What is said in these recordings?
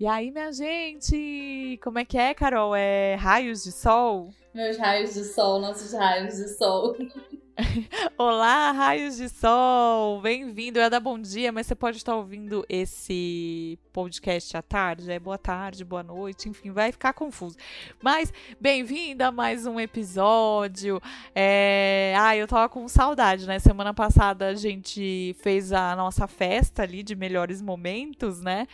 E aí, minha gente? Como é que é, Carol? É raios de sol? Meus raios de sol, nossos raios de sol. Olá, raios de sol! Bem-vindo! Eu ia dar bom dia, mas você pode estar ouvindo esse podcast à tarde. É boa tarde, boa noite, enfim, vai ficar confuso. Mas, bem-vindo a mais um episódio. É... Ah, eu tava com saudade, né? Semana passada a gente fez a nossa festa ali de melhores momentos, né?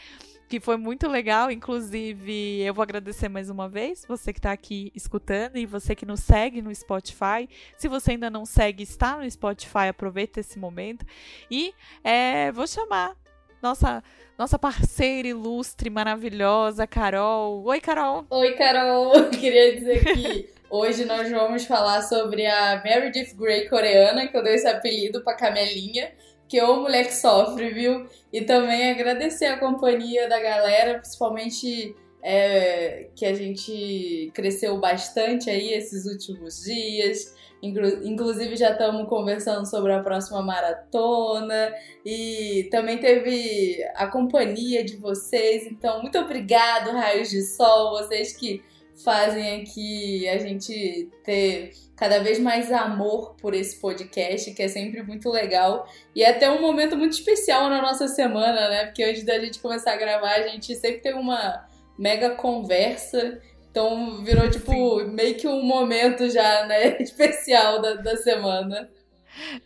Que foi muito legal. Inclusive, eu vou agradecer mais uma vez você que está aqui escutando e você que nos segue no Spotify. Se você ainda não segue, está no Spotify, aproveita esse momento. E é, vou chamar nossa nossa parceira ilustre, maravilhosa, Carol. Oi, Carol. Oi, Carol. Queria dizer que hoje nós vamos falar sobre a Meredith Grey coreana, que eu dei esse apelido para Camelinha que o moleque sofre, viu? E também agradecer a companhia da galera, principalmente é, que a gente cresceu bastante aí esses últimos dias. Inclusive já estamos conversando sobre a próxima maratona e também teve a companhia de vocês. Então, muito obrigado, Raios de Sol, vocês que fazem aqui a gente ter cada vez mais amor por esse podcast, que é sempre muito legal. E é até um momento muito especial na nossa semana, né? Porque antes da gente começar a gravar, a gente sempre tem uma mega conversa. Então virou, tipo, Sim. meio que um momento já, né, especial da, da semana.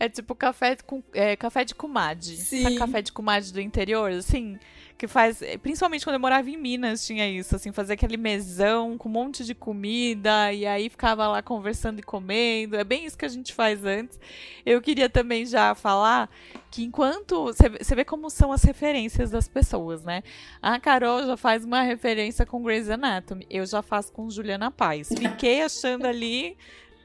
É tipo café, com, é, café de comadre. Sim. Sabe café de comadre do interior? Assim, que faz, principalmente quando eu morava em Minas, tinha isso, assim, fazer aquele mesão com um monte de comida e aí ficava lá conversando e comendo. É bem isso que a gente faz antes. Eu queria também já falar que enquanto você vê como são as referências das pessoas, né? A Carol já faz uma referência com Grey's Anatomy, eu já faço com Juliana Paz. Fiquei achando ali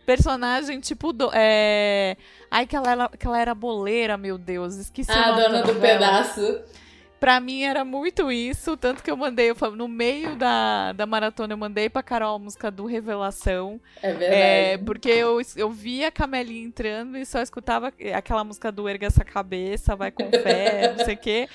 personagem tipo do, é... ai que ela, era, que ela era boleira, meu Deus, esqueci. Ah, a dona do pedaço. Pra mim era muito isso, tanto que eu mandei, eu, no meio da, da maratona, eu mandei pra Carol a música do Revelação. É verdade. É, porque eu, eu via a Camelinha entrando e só escutava aquela música do Erga essa cabeça, vai com fé, não sei o quê.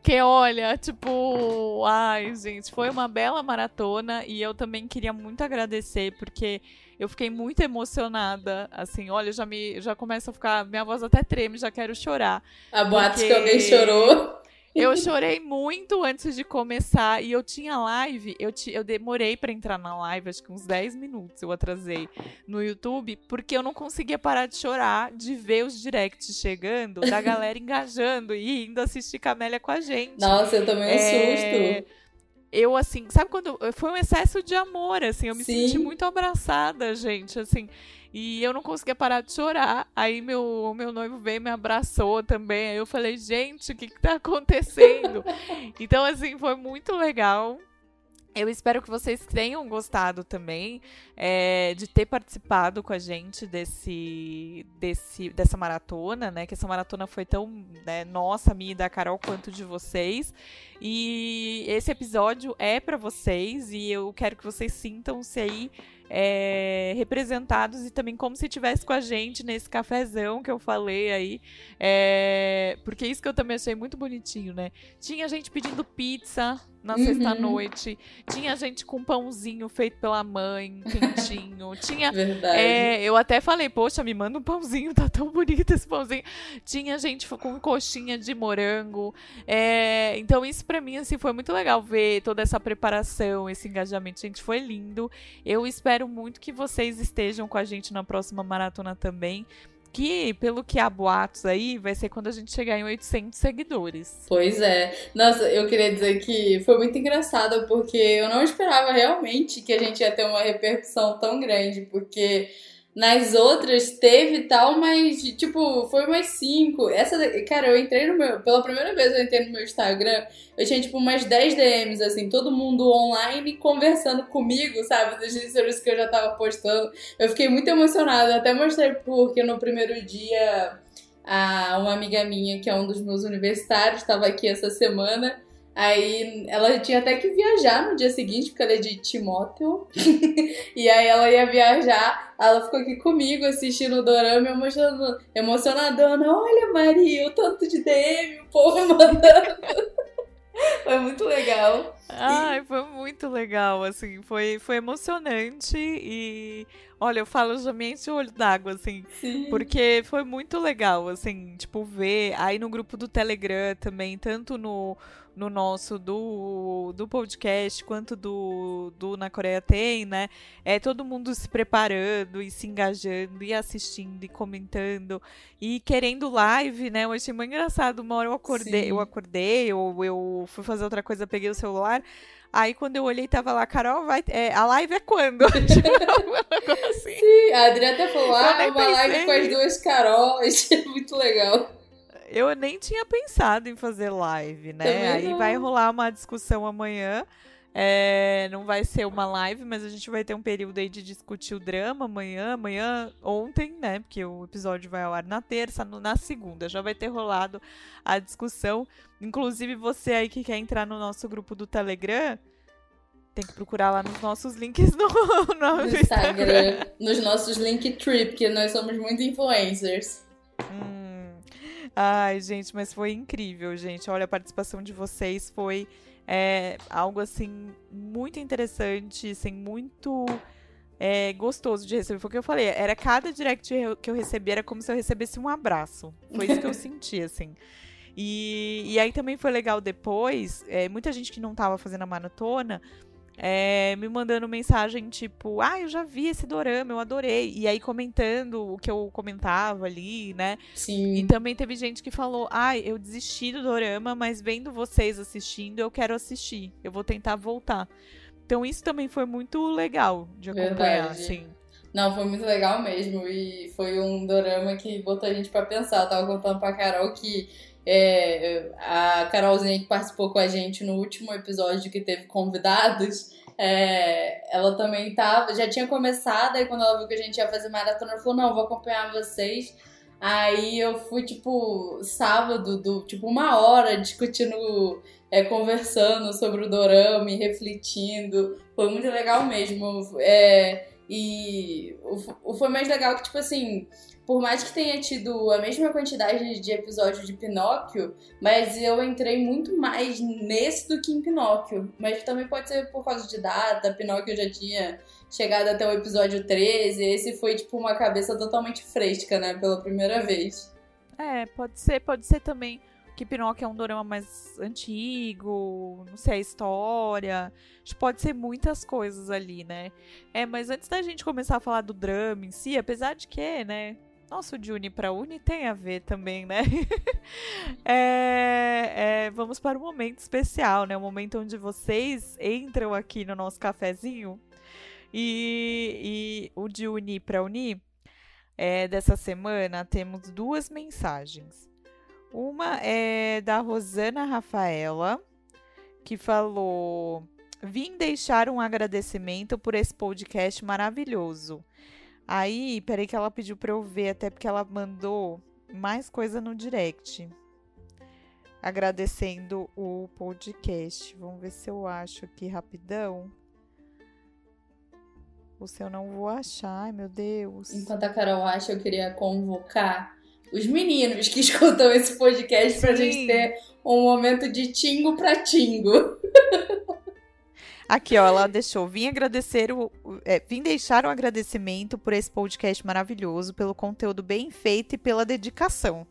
Que olha, tipo, ai, gente, foi uma bela maratona e eu também queria muito agradecer, porque eu fiquei muito emocionada, assim, olha, já me já começa a ficar, minha voz até treme, já quero chorar. A boate porque... que alguém chorou. Eu chorei muito antes de começar e eu tinha live, eu, eu demorei para entrar na live, acho que uns 10 minutos eu atrasei no YouTube, porque eu não conseguia parar de chorar, de ver os directs chegando, da galera engajando e indo assistir Camélia com a gente. Nossa, eu tomei um é... susto. Eu, assim, sabe quando. Foi um excesso de amor, assim, eu me Sim. senti muito abraçada, gente, assim. E eu não conseguia parar de chorar. Aí meu, meu noivo veio me abraçou também. Aí eu falei, gente, o que, que tá acontecendo? então, assim, foi muito legal. Eu espero que vocês tenham gostado também é, de ter participado com a gente desse, desse, dessa maratona, né? Que essa maratona foi tão né, nossa, minha e da Carol, quanto de vocês. E esse episódio é para vocês e eu quero que vocês sintam-se aí é, representados e também como se estivesse com a gente nesse cafezão que eu falei aí. É, porque isso que eu também achei muito bonitinho, né? Tinha gente pedindo pizza na uhum. sexta-noite. Tinha gente com pãozinho feito pela mãe, quentinho. Tinha. É, eu até falei, poxa, me manda um pãozinho, tá tão bonito esse pãozinho. Tinha gente com coxinha de morango. É, então, isso para mim, assim, foi muito legal ver toda essa preparação, esse engajamento. Gente, foi lindo. Eu espero muito que vocês estejam com a gente na próxima maratona também que, pelo que há boatos aí, vai ser quando a gente chegar em 800 seguidores. Pois é. Nossa, eu queria dizer que foi muito engraçado, porque eu não esperava realmente que a gente ia ter uma repercussão tão grande, porque nas outras teve tal, mas, tipo, foi umas cinco. Essa, cara, eu entrei no meu. Pela primeira vez eu entrei no meu Instagram, eu tinha, tipo, umas 10 DMs, assim, todo mundo online conversando comigo, sabe? Dos stories que eu já tava postando. Eu fiquei muito emocionada. Até mostrei porque no primeiro dia. A, uma amiga minha, que é um dos meus universitários, estava aqui essa semana. Aí ela tinha até que viajar no dia seguinte, porque ela é de Timóteo. e aí ela ia viajar, ela ficou aqui comigo assistindo o dorama, emocionando, emocionadona. Olha, Maria, o tanto de DM, o povo mandando. Foi muito legal. Ai, foi muito legal, assim, foi, foi emocionante e olha, eu falo já me enche o olho d'água, assim, Sim. porque foi muito legal, assim, tipo, ver aí no grupo do Telegram também, tanto no, no nosso do, do podcast quanto do, do Na Coreia Tem, né? É todo mundo se preparando e se engajando e assistindo e comentando e querendo live, né? Eu achei muito engraçado. Uma hora eu acordei, Sim. eu acordei, ou eu fui fazer outra coisa, peguei o celular. Aí quando eu olhei, tava lá, Carol, vai, é, a live é quando? tipo, assim. Sim, a Adriana até falou, ah, uma pensei. live com as duas Carols, muito legal eu nem tinha pensado em fazer live, né? Aí vai rolar uma discussão amanhã. É, não vai ser uma live, mas a gente vai ter um período aí de discutir o drama amanhã, amanhã, ontem, né? Porque o episódio vai ao ar na terça, no, na segunda já vai ter rolado a discussão. Inclusive, você aí que quer entrar no nosso grupo do Telegram, tem que procurar lá nos nossos links no, no, no Instagram. Instagram. Nos nossos link trip, porque nós somos muito influencers. Hum. Ai, gente, mas foi incrível, gente. Olha, a participação de vocês foi é, algo assim muito interessante, assim, muito é, gostoso de receber. Foi o que eu falei. Era cada direct que eu recebi, era como se eu recebesse um abraço. Foi isso que eu senti, assim. E, e aí também foi legal depois, é, muita gente que não estava fazendo a maratona é, me mandando mensagem tipo, ah, eu já vi esse dorama, eu adorei. E aí comentando o que eu comentava ali, né? Sim. E também teve gente que falou, ah, eu desisti do dorama, mas vendo vocês assistindo, eu quero assistir. Eu vou tentar voltar. Então isso também foi muito legal de acompanhar, Verdade. assim. Não, foi muito legal mesmo. E foi um dorama que botou a gente para pensar. Eu tava contando pra Carol que é, a Carolzinha que participou com a gente no último episódio que teve convidados, é, ela também tava, já tinha começado, aí quando ela viu que a gente ia fazer maratona, ela falou, não, vou acompanhar vocês. Aí eu fui, tipo, sábado, do, tipo, uma hora discutindo, é, conversando sobre o dorama e refletindo. Foi muito legal mesmo. É, e o, o, foi mais legal que, tipo assim, por mais que tenha tido a mesma quantidade de episódios de Pinóquio, mas eu entrei muito mais nesse do que em Pinóquio. Mas também pode ser por causa de data, Pinóquio já tinha chegado até o episódio 13, esse foi tipo uma cabeça totalmente fresca, né, pela primeira vez. É, pode ser, pode ser também que Pinóquio é um dorama mais antigo, não sei a história. Pode ser muitas coisas ali, né? É, mas antes da gente começar a falar do drama em si, apesar de que, né, nosso de Uni para Uni tem a ver também, né? é, é, vamos para um momento especial, né? O um momento onde vocês entram aqui no nosso cafezinho. E, e o de Uni para Uni é, dessa semana temos duas mensagens. Uma é da Rosana Rafaela, que falou: Vim deixar um agradecimento por esse podcast maravilhoso. Aí, peraí que ela pediu pra eu ver, até porque ela mandou mais coisa no direct. Agradecendo o podcast. Vamos ver se eu acho aqui rapidão. Ou se eu não vou achar, ai meu Deus. Enquanto a Carol acha, eu queria convocar os meninos que escutam esse podcast Sim. pra gente ter um momento de tingo pra tingo. Aqui, ó, ela deixou. Vim agradecer o. É, vim deixar um agradecimento por esse podcast maravilhoso, pelo conteúdo bem feito e pela dedicação.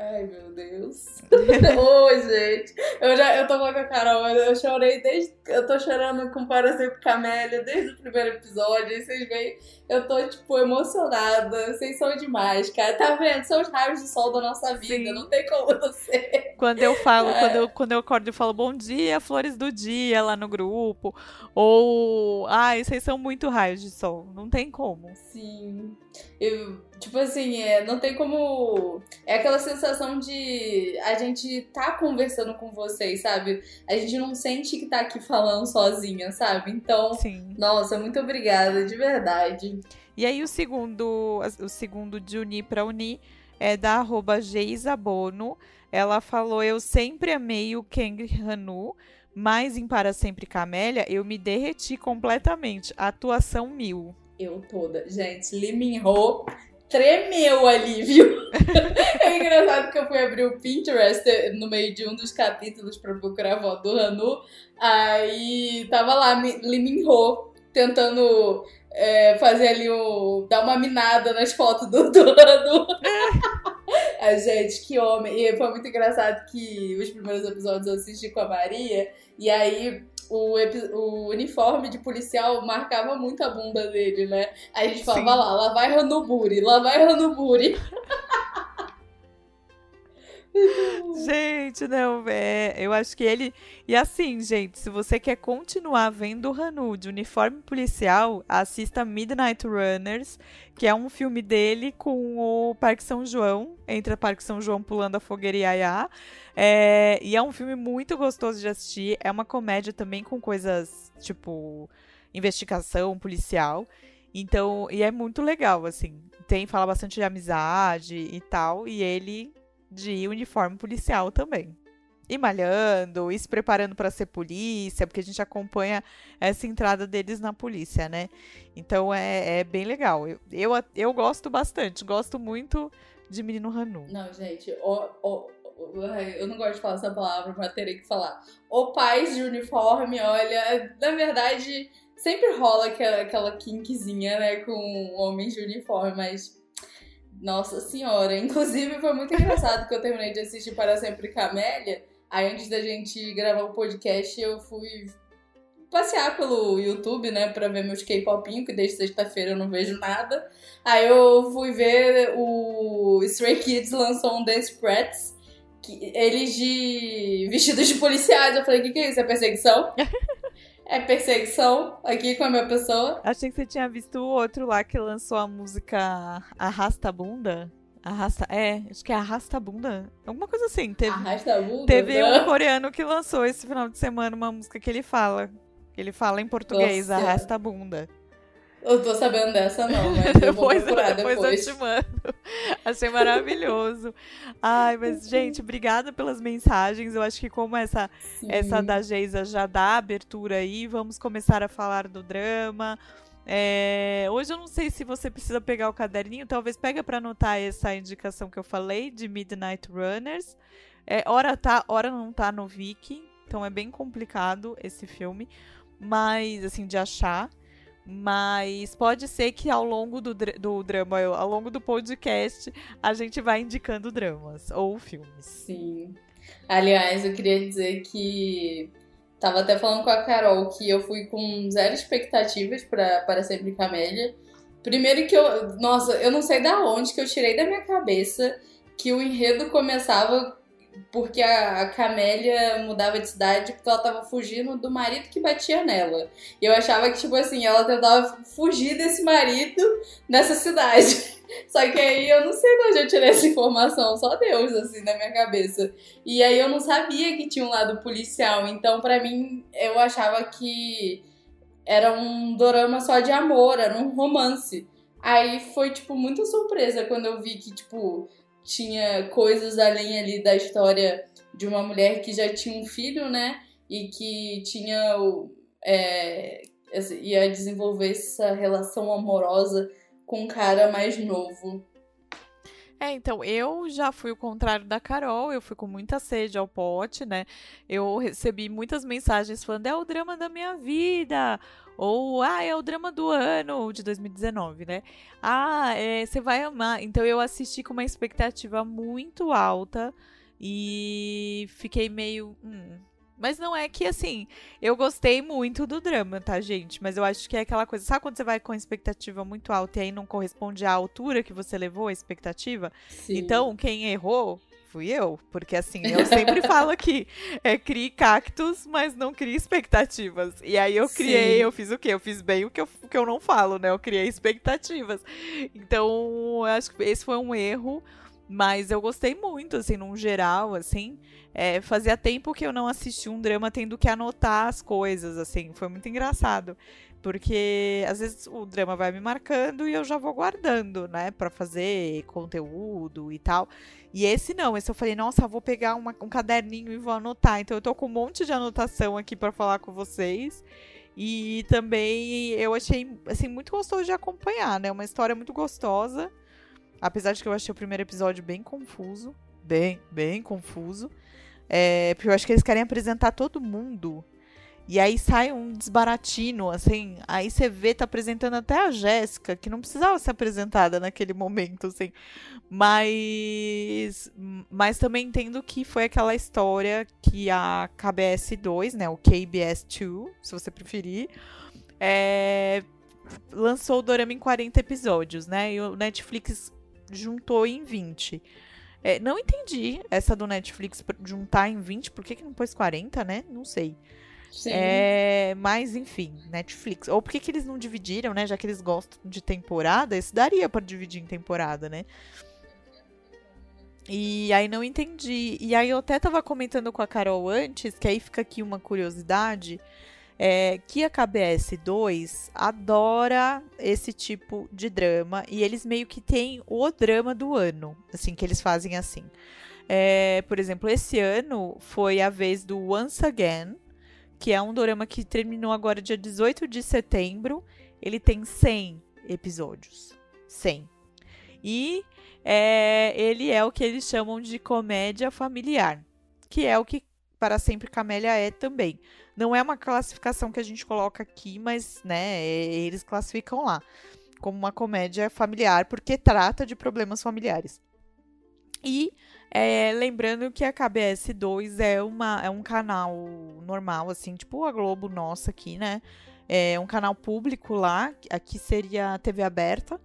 Ai, meu Deus. Oi, gente. Eu já eu tô com a Carol, eu chorei desde. Eu tô chorando com Parecer com Camélia desde o primeiro episódio. E vocês veem, eu tô, tipo, emocionada. Vocês são demais, cara. Tá vendo? São os raios de sol da nossa vida. Sim. Não tem como não ser. Quando eu falo, é. quando, eu, quando eu acordo e falo bom dia, flores do dia lá no grupo. Ou. Ai, vocês são muito raios de sol. Não tem como. Sim. Eu, tipo assim, é, não tem como. É aquela sensação de a gente tá conversando com vocês, sabe? A gente não sente que tá aqui falando sozinha, sabe? Então, Sim. nossa, muito obrigada, de verdade. E aí, o segundo, o segundo de unir para unir é da arroba Geisabono. Ela falou: Eu sempre amei o Kang Hanu, mas em Para Sempre Camélia eu me derreti completamente. Atuação mil eu toda. Gente, Lee Min Ho tremeu ali, viu? é engraçado que eu fui abrir o Pinterest no meio de um dos capítulos pra procurar a foto do Hanu. Aí tava lá Lee Min Ho tentando é, fazer ali o. dar uma minada nas fotos do, do Hanu. a gente, que homem. E foi muito engraçado que os primeiros episódios eu assisti com a Maria. E aí o, o uniforme de policial marcava muito a bunda dele, né? Aí a gente falava Sim. lá, lá vai Ranuburi, lá vai Ranuburi. gente, não, é, eu acho que ele. E assim, gente, se você quer continuar vendo o Hanu de uniforme policial, assista Midnight Runners, que é um filme dele com o Parque São João, entre Parque São João pulando a fogueira e Yaya. É, e é um filme muito gostoso de assistir. É uma comédia também com coisas tipo investigação policial. Então, e é muito legal, assim. Tem, fala bastante de amizade e tal. E ele de uniforme policial também. E malhando, e se preparando para ser polícia, porque a gente acompanha essa entrada deles na polícia, né? Então é, é bem legal. Eu, eu, eu, gosto bastante, gosto muito de Menino Hanu. Não, gente, eu não gosto de falar essa palavra, mas terei que falar. O pais de uniforme, olha, na verdade, sempre rola aquela, aquela kinkzinha, né, com homens de uniforme, mas nossa senhora. Inclusive, foi muito engraçado que eu terminei de assistir Para Sempre Camélia. Aí, antes da gente gravar o podcast, eu fui passear pelo YouTube, né, pra ver meus K-popinho, que desde sexta-feira eu não vejo nada. Aí eu fui ver o Stray Kids lançou um Dance Prats, eles de vestidos de policiais. Eu falei, o que, que é isso? É perseguição? É perseguição aqui com a minha pessoa. Achei que você tinha visto o outro lá que lançou a música Arrasta Bunda. Arrasta. É, acho que é Arrasta Bunda. Alguma coisa assim. Teve, Arrasta Bunda? Teve um coreano que lançou esse final de semana uma música que ele fala. Ele fala em português, Nossa. Arrasta Bunda. Eu tô sabendo dessa não, mas eu vou depois, procurar depois. Depois eu te mando. Achei maravilhoso. Ai, mas, gente, obrigada pelas mensagens. Eu acho que como essa, essa da Geisa já dá abertura aí, vamos começar a falar do drama. É, hoje eu não sei se você precisa pegar o caderninho, talvez pega para anotar essa indicação que eu falei de Midnight Runners. É, hora tá, hora não tá no Viki, então é bem complicado esse filme, mas assim de achar. Mas pode ser que ao longo do, do drama, ao longo do podcast, a gente vai indicando dramas ou filmes. Sim. Aliás, eu queria dizer que tava até falando com a Carol que eu fui com zero expectativas para sempre Camélia. Primeiro que eu, nossa, eu não sei da onde que eu tirei da minha cabeça que o enredo começava porque a, Camélia mudava de cidade porque ela tava fugindo do marido que batia nela. E eu achava que, tipo assim, ela tentava fugir desse marido nessa cidade. Só que aí eu não sei de onde eu tirei essa informação, só Deus, assim, na minha cabeça. E aí eu não sabia que tinha um lado policial, então para mim eu achava que era um dorama só de amor, era um romance. Aí foi, tipo, muita surpresa quando eu vi que, tipo, tinha coisas além ali da história de uma mulher que já tinha um filho, né? E que tinha é, ia desenvolver essa relação amorosa com um cara mais novo. É, então, eu já fui o contrário da Carol, eu fui com muita sede ao pote, né? Eu recebi muitas mensagens falando, é o drama da minha vida, ou, ah, é o drama do ano de 2019, né? Ah, é, você vai amar. Então eu assisti com uma expectativa muito alta e fiquei meio. Hum. Mas não é que assim, eu gostei muito do drama, tá, gente? Mas eu acho que é aquela coisa, sabe quando você vai com expectativa muito alta e aí não corresponde à altura que você levou a expectativa? Sim. Então, quem errou fui eu. Porque assim, eu sempre falo aqui, é crie cactos, mas não crie expectativas. E aí eu criei, Sim. eu fiz o quê? Eu fiz bem o que eu, o que eu não falo, né? Eu criei expectativas. Então, eu acho que esse foi um erro. Mas eu gostei muito, assim, num geral, assim. É, fazia tempo que eu não assisti um drama tendo que anotar as coisas, assim. Foi muito engraçado. Porque às vezes o drama vai me marcando e eu já vou guardando, né, para fazer conteúdo e tal. E esse não, esse eu falei, nossa, vou pegar uma, um caderninho e vou anotar. Então eu tô com um monte de anotação aqui para falar com vocês. E também eu achei assim muito gostoso de acompanhar, né? Uma história muito gostosa. Apesar de que eu achei o primeiro episódio bem confuso, bem, bem confuso. É, porque eu acho que eles querem apresentar todo mundo. E aí sai um desbaratino, assim. Aí você vê, tá apresentando até a Jéssica, que não precisava ser apresentada naquele momento, assim. Mas. Mas também entendo que foi aquela história que a KBS 2, né? O KBS 2, se você preferir. É, lançou o Dorama em 40 episódios, né? E o Netflix juntou em 20. É, não entendi essa do Netflix juntar em 20, por que, que não pôs 40, né? Não sei. Sim. É, mas, enfim, Netflix. Ou por que, que eles não dividiram, né? Já que eles gostam de temporada, isso daria para dividir em temporada, né? E aí não entendi. E aí eu até tava comentando com a Carol antes, que aí fica aqui uma curiosidade é, que a KBS 2 adora esse tipo de drama e eles meio que têm o drama do ano, assim, que eles fazem assim. É, por exemplo, esse ano foi a vez do Once Again, que é um drama que terminou agora dia 18 de setembro. Ele tem 100 episódios. 100. E é, ele é o que eles chamam de comédia familiar, que é o que Para Sempre Camélia é também. Não é uma classificação que a gente coloca aqui, mas, né, eles classificam lá como uma comédia familiar, porque trata de problemas familiares. E é, lembrando que a KBS 2 é, uma, é um canal normal, assim, tipo a Globo nossa aqui, né? É um canal público lá, aqui seria a TV aberta.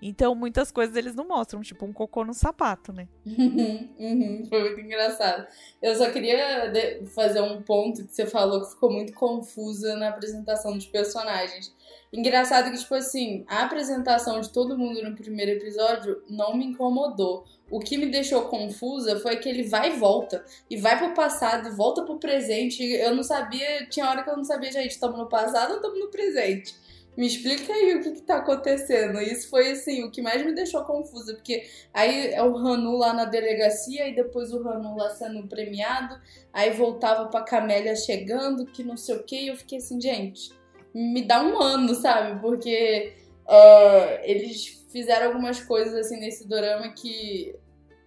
Então, muitas coisas eles não mostram, tipo um cocô no sapato, né? uhum, foi muito engraçado. Eu só queria fazer um ponto que você falou que ficou muito confusa na apresentação dos personagens. Engraçado que, tipo assim, a apresentação de todo mundo no primeiro episódio não me incomodou. O que me deixou confusa foi que ele vai e volta. E vai pro passado, volta pro presente. Eu não sabia, tinha hora que eu não sabia, gente, estamos no passado ou estamos no presente? Me explica aí o que, que tá acontecendo. Isso foi assim, o que mais me deixou confusa, porque aí é o Ranu lá na delegacia e depois o Ranu lá sendo premiado, aí voltava pra Camélia chegando, que não sei o que, e eu fiquei assim, gente, me dá um ano, sabe? Porque uh, eles fizeram algumas coisas assim nesse dorama que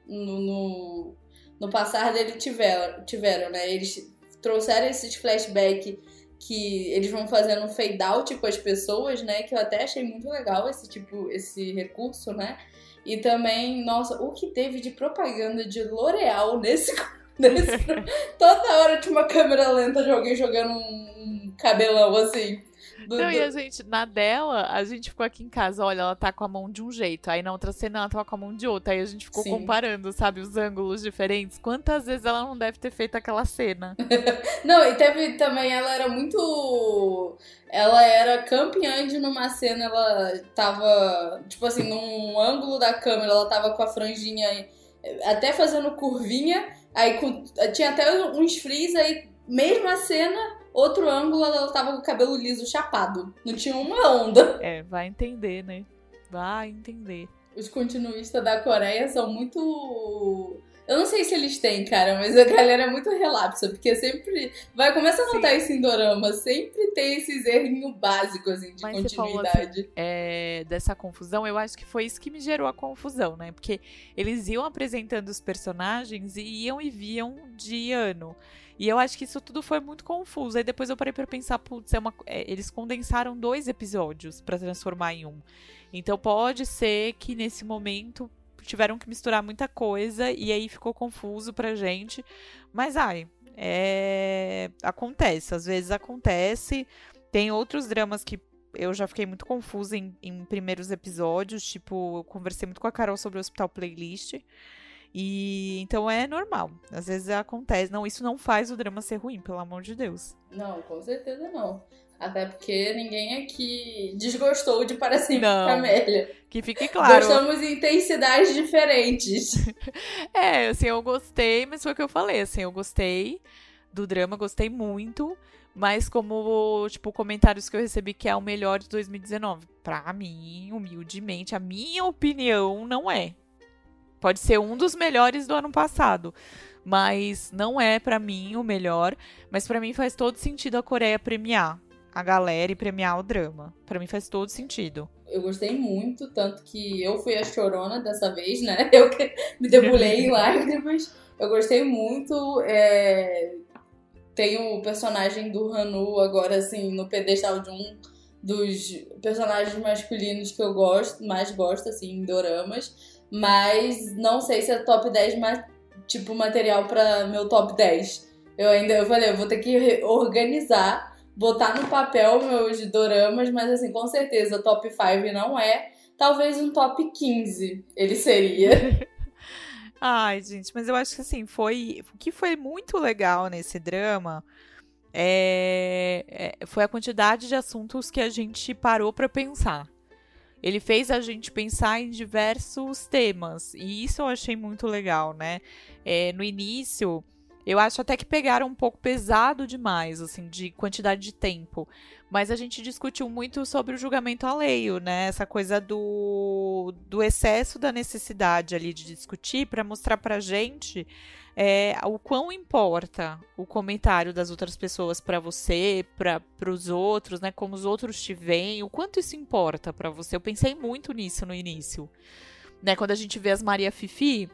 no, no, no passar dele tiveram, tiveram, né? Eles trouxeram esses flashbacks que eles vão fazendo um fade out com as pessoas, né? Que eu até achei muito legal esse tipo, esse recurso, né? E também, nossa, o que teve de propaganda de L'Oreal nesse, nesse toda hora tinha uma câmera lenta de alguém jogando um cabelão assim. Do, não, do... e a gente, na dela, a gente ficou aqui em casa, olha, ela tá com a mão de um jeito. Aí na outra cena ela tava com a mão de outra. Aí a gente ficou Sim. comparando, sabe, os ângulos diferentes. Quantas vezes ela não deve ter feito aquela cena? não, e teve também, ela era muito. Ela era campeã de numa cena, ela tava, tipo assim, num ângulo da câmera, ela tava com a franjinha até fazendo curvinha. Aí com, tinha até uns frizz, aí mesma cena, Outro ângulo, ela tava com o cabelo liso chapado. Não tinha uma onda. É, vai entender, né? Vai entender. Os continuistas da Coreia são muito. Eu não sei se eles têm, cara, mas a galera é muito relapsa, porque sempre. Vai, começa a notar Sim. isso em dorama, sempre tem esses errinhos básicos, assim, de mas continuidade. Assim, é, dessa confusão, eu acho que foi isso que me gerou a confusão, né? Porque eles iam apresentando os personagens e iam e viam de ano. E eu acho que isso tudo foi muito confuso. Aí depois eu parei para pensar, putz, é uma... É, eles condensaram dois episódios para transformar em um. Então pode ser que nesse momento tiveram que misturar muita coisa e aí ficou confuso pra gente. Mas ai, é... acontece, às vezes acontece. Tem outros dramas que eu já fiquei muito confusa em, em primeiros episódios, tipo, eu conversei muito com a Carol sobre o Hospital Playlist. E então é normal. Às vezes acontece. Não, isso não faz o drama ser ruim, pelo amor de Deus. Não, com certeza não. Até porque ninguém aqui desgostou de Para Sempre não, Camélia. Que fique claro. Gostamos em intensidades diferentes. é, assim, eu gostei, mas foi o que eu falei, assim, eu gostei do drama, gostei muito, mas como, tipo, comentários que eu recebi que é o melhor de 2019. Pra mim, humildemente, a minha opinião não é. Pode ser um dos melhores do ano passado, mas não é para mim o melhor. Mas para mim faz todo sentido a Coreia premiar a galera e premiar o drama. Para mim faz todo sentido. Eu gostei muito, tanto que eu fui a chorona dessa vez, né? Eu me debulhei em lágrimas. Eu gostei muito. É... Tem o personagem do Hanu agora, assim, no pedestal de um dos personagens masculinos que eu gosto, mais gosto, assim, em doramas. Mas não sei se é top 10, mas, tipo, material para meu top 10. Eu ainda, eu falei, eu vou ter que organizar, botar no papel meus doramas, mas, assim, com certeza, top 5 não é. Talvez um top 15 ele seria. Ai, gente, mas eu acho que, assim, foi... O que foi muito legal nesse drama é, é, foi a quantidade de assuntos que a gente parou para pensar. Ele fez a gente pensar em diversos temas e isso eu achei muito legal, né? É, no início, eu acho até que pegaram um pouco pesado demais, assim, de quantidade de tempo. Mas a gente discutiu muito sobre o julgamento alheio, né? Essa coisa do, do excesso da necessidade ali de discutir para mostrar pra gente é, o quão importa o comentário das outras pessoas para você, para os outros, né? Como os outros te veem, o quanto isso importa para você. Eu pensei muito nisso no início, né? Quando a gente vê as Maria Fifi,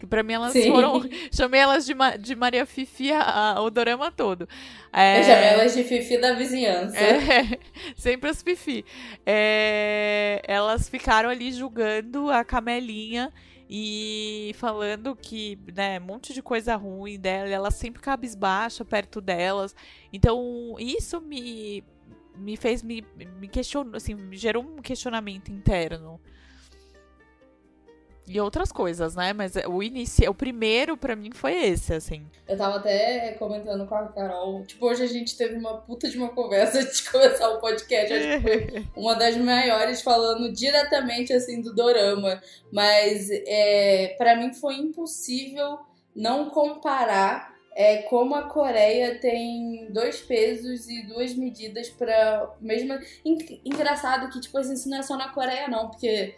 que para mim elas Sim. foram. Chamei elas de, de Maria Fifi a, a, o dorama todo. É, Eu chamei elas de Fifi da vizinhança. É, sempre as Fifi. É, elas ficaram ali julgando a Camelinha e falando que, né, um monte de coisa ruim dela, ela sempre cabisbaixa perto delas. Então, isso me me fez me, me questionou, assim, me gerou um questionamento interno e outras coisas, né? Mas o início, o primeiro para mim foi esse, assim. Eu tava até comentando com a Carol, tipo, hoje a gente teve uma puta de uma conversa de começar o podcast, acho que foi uma das maiores falando diretamente assim do dorama, mas é, para mim foi impossível não comparar é como a Coreia tem dois pesos e duas medidas para mesmo engraçado que tipo assim, isso não é só na Coreia não, porque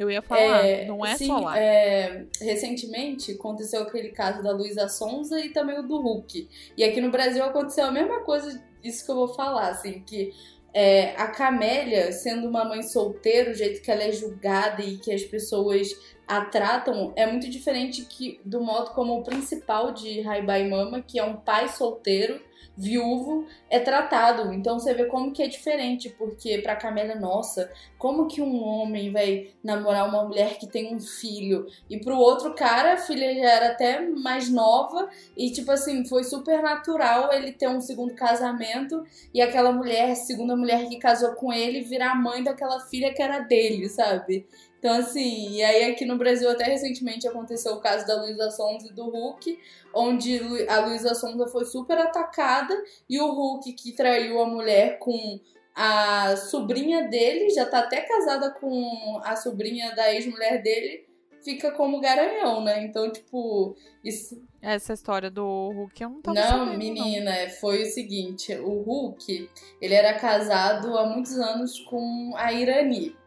eu ia falar, é, não é sim, só lá. É, recentemente aconteceu aquele caso da Luísa Sonza e também o do Hulk. E aqui no Brasil aconteceu a mesma coisa, isso que eu vou falar, assim, que é, a Camélia, sendo uma mãe solteira, o jeito que ela é julgada e que as pessoas a tratam é muito diferente que, do modo como o principal de Haibai Mama, que é um pai solteiro, viúvo é tratado. Então você vê como que é diferente, porque pra Camélia, nossa, como que um homem vai namorar uma mulher que tem um filho? E pro outro cara, a filha já era até mais nova e tipo assim, foi super natural ele ter um segundo casamento e aquela mulher, segunda mulher que casou com ele, virar mãe daquela filha que era dele, sabe? Então, assim, e aí aqui no Brasil até recentemente aconteceu o caso da Luísa Sonza e do Hulk, onde a Luísa Sonza foi super atacada e o Hulk, que traiu a mulher com a sobrinha dele, já tá até casada com a sobrinha da ex-mulher dele, fica como garanhão, né? Então, tipo, isso. Essa história do Hulk eu não tava Não, sabendo, menina, não. foi o seguinte: o Hulk, ele era casado há muitos anos com a Irani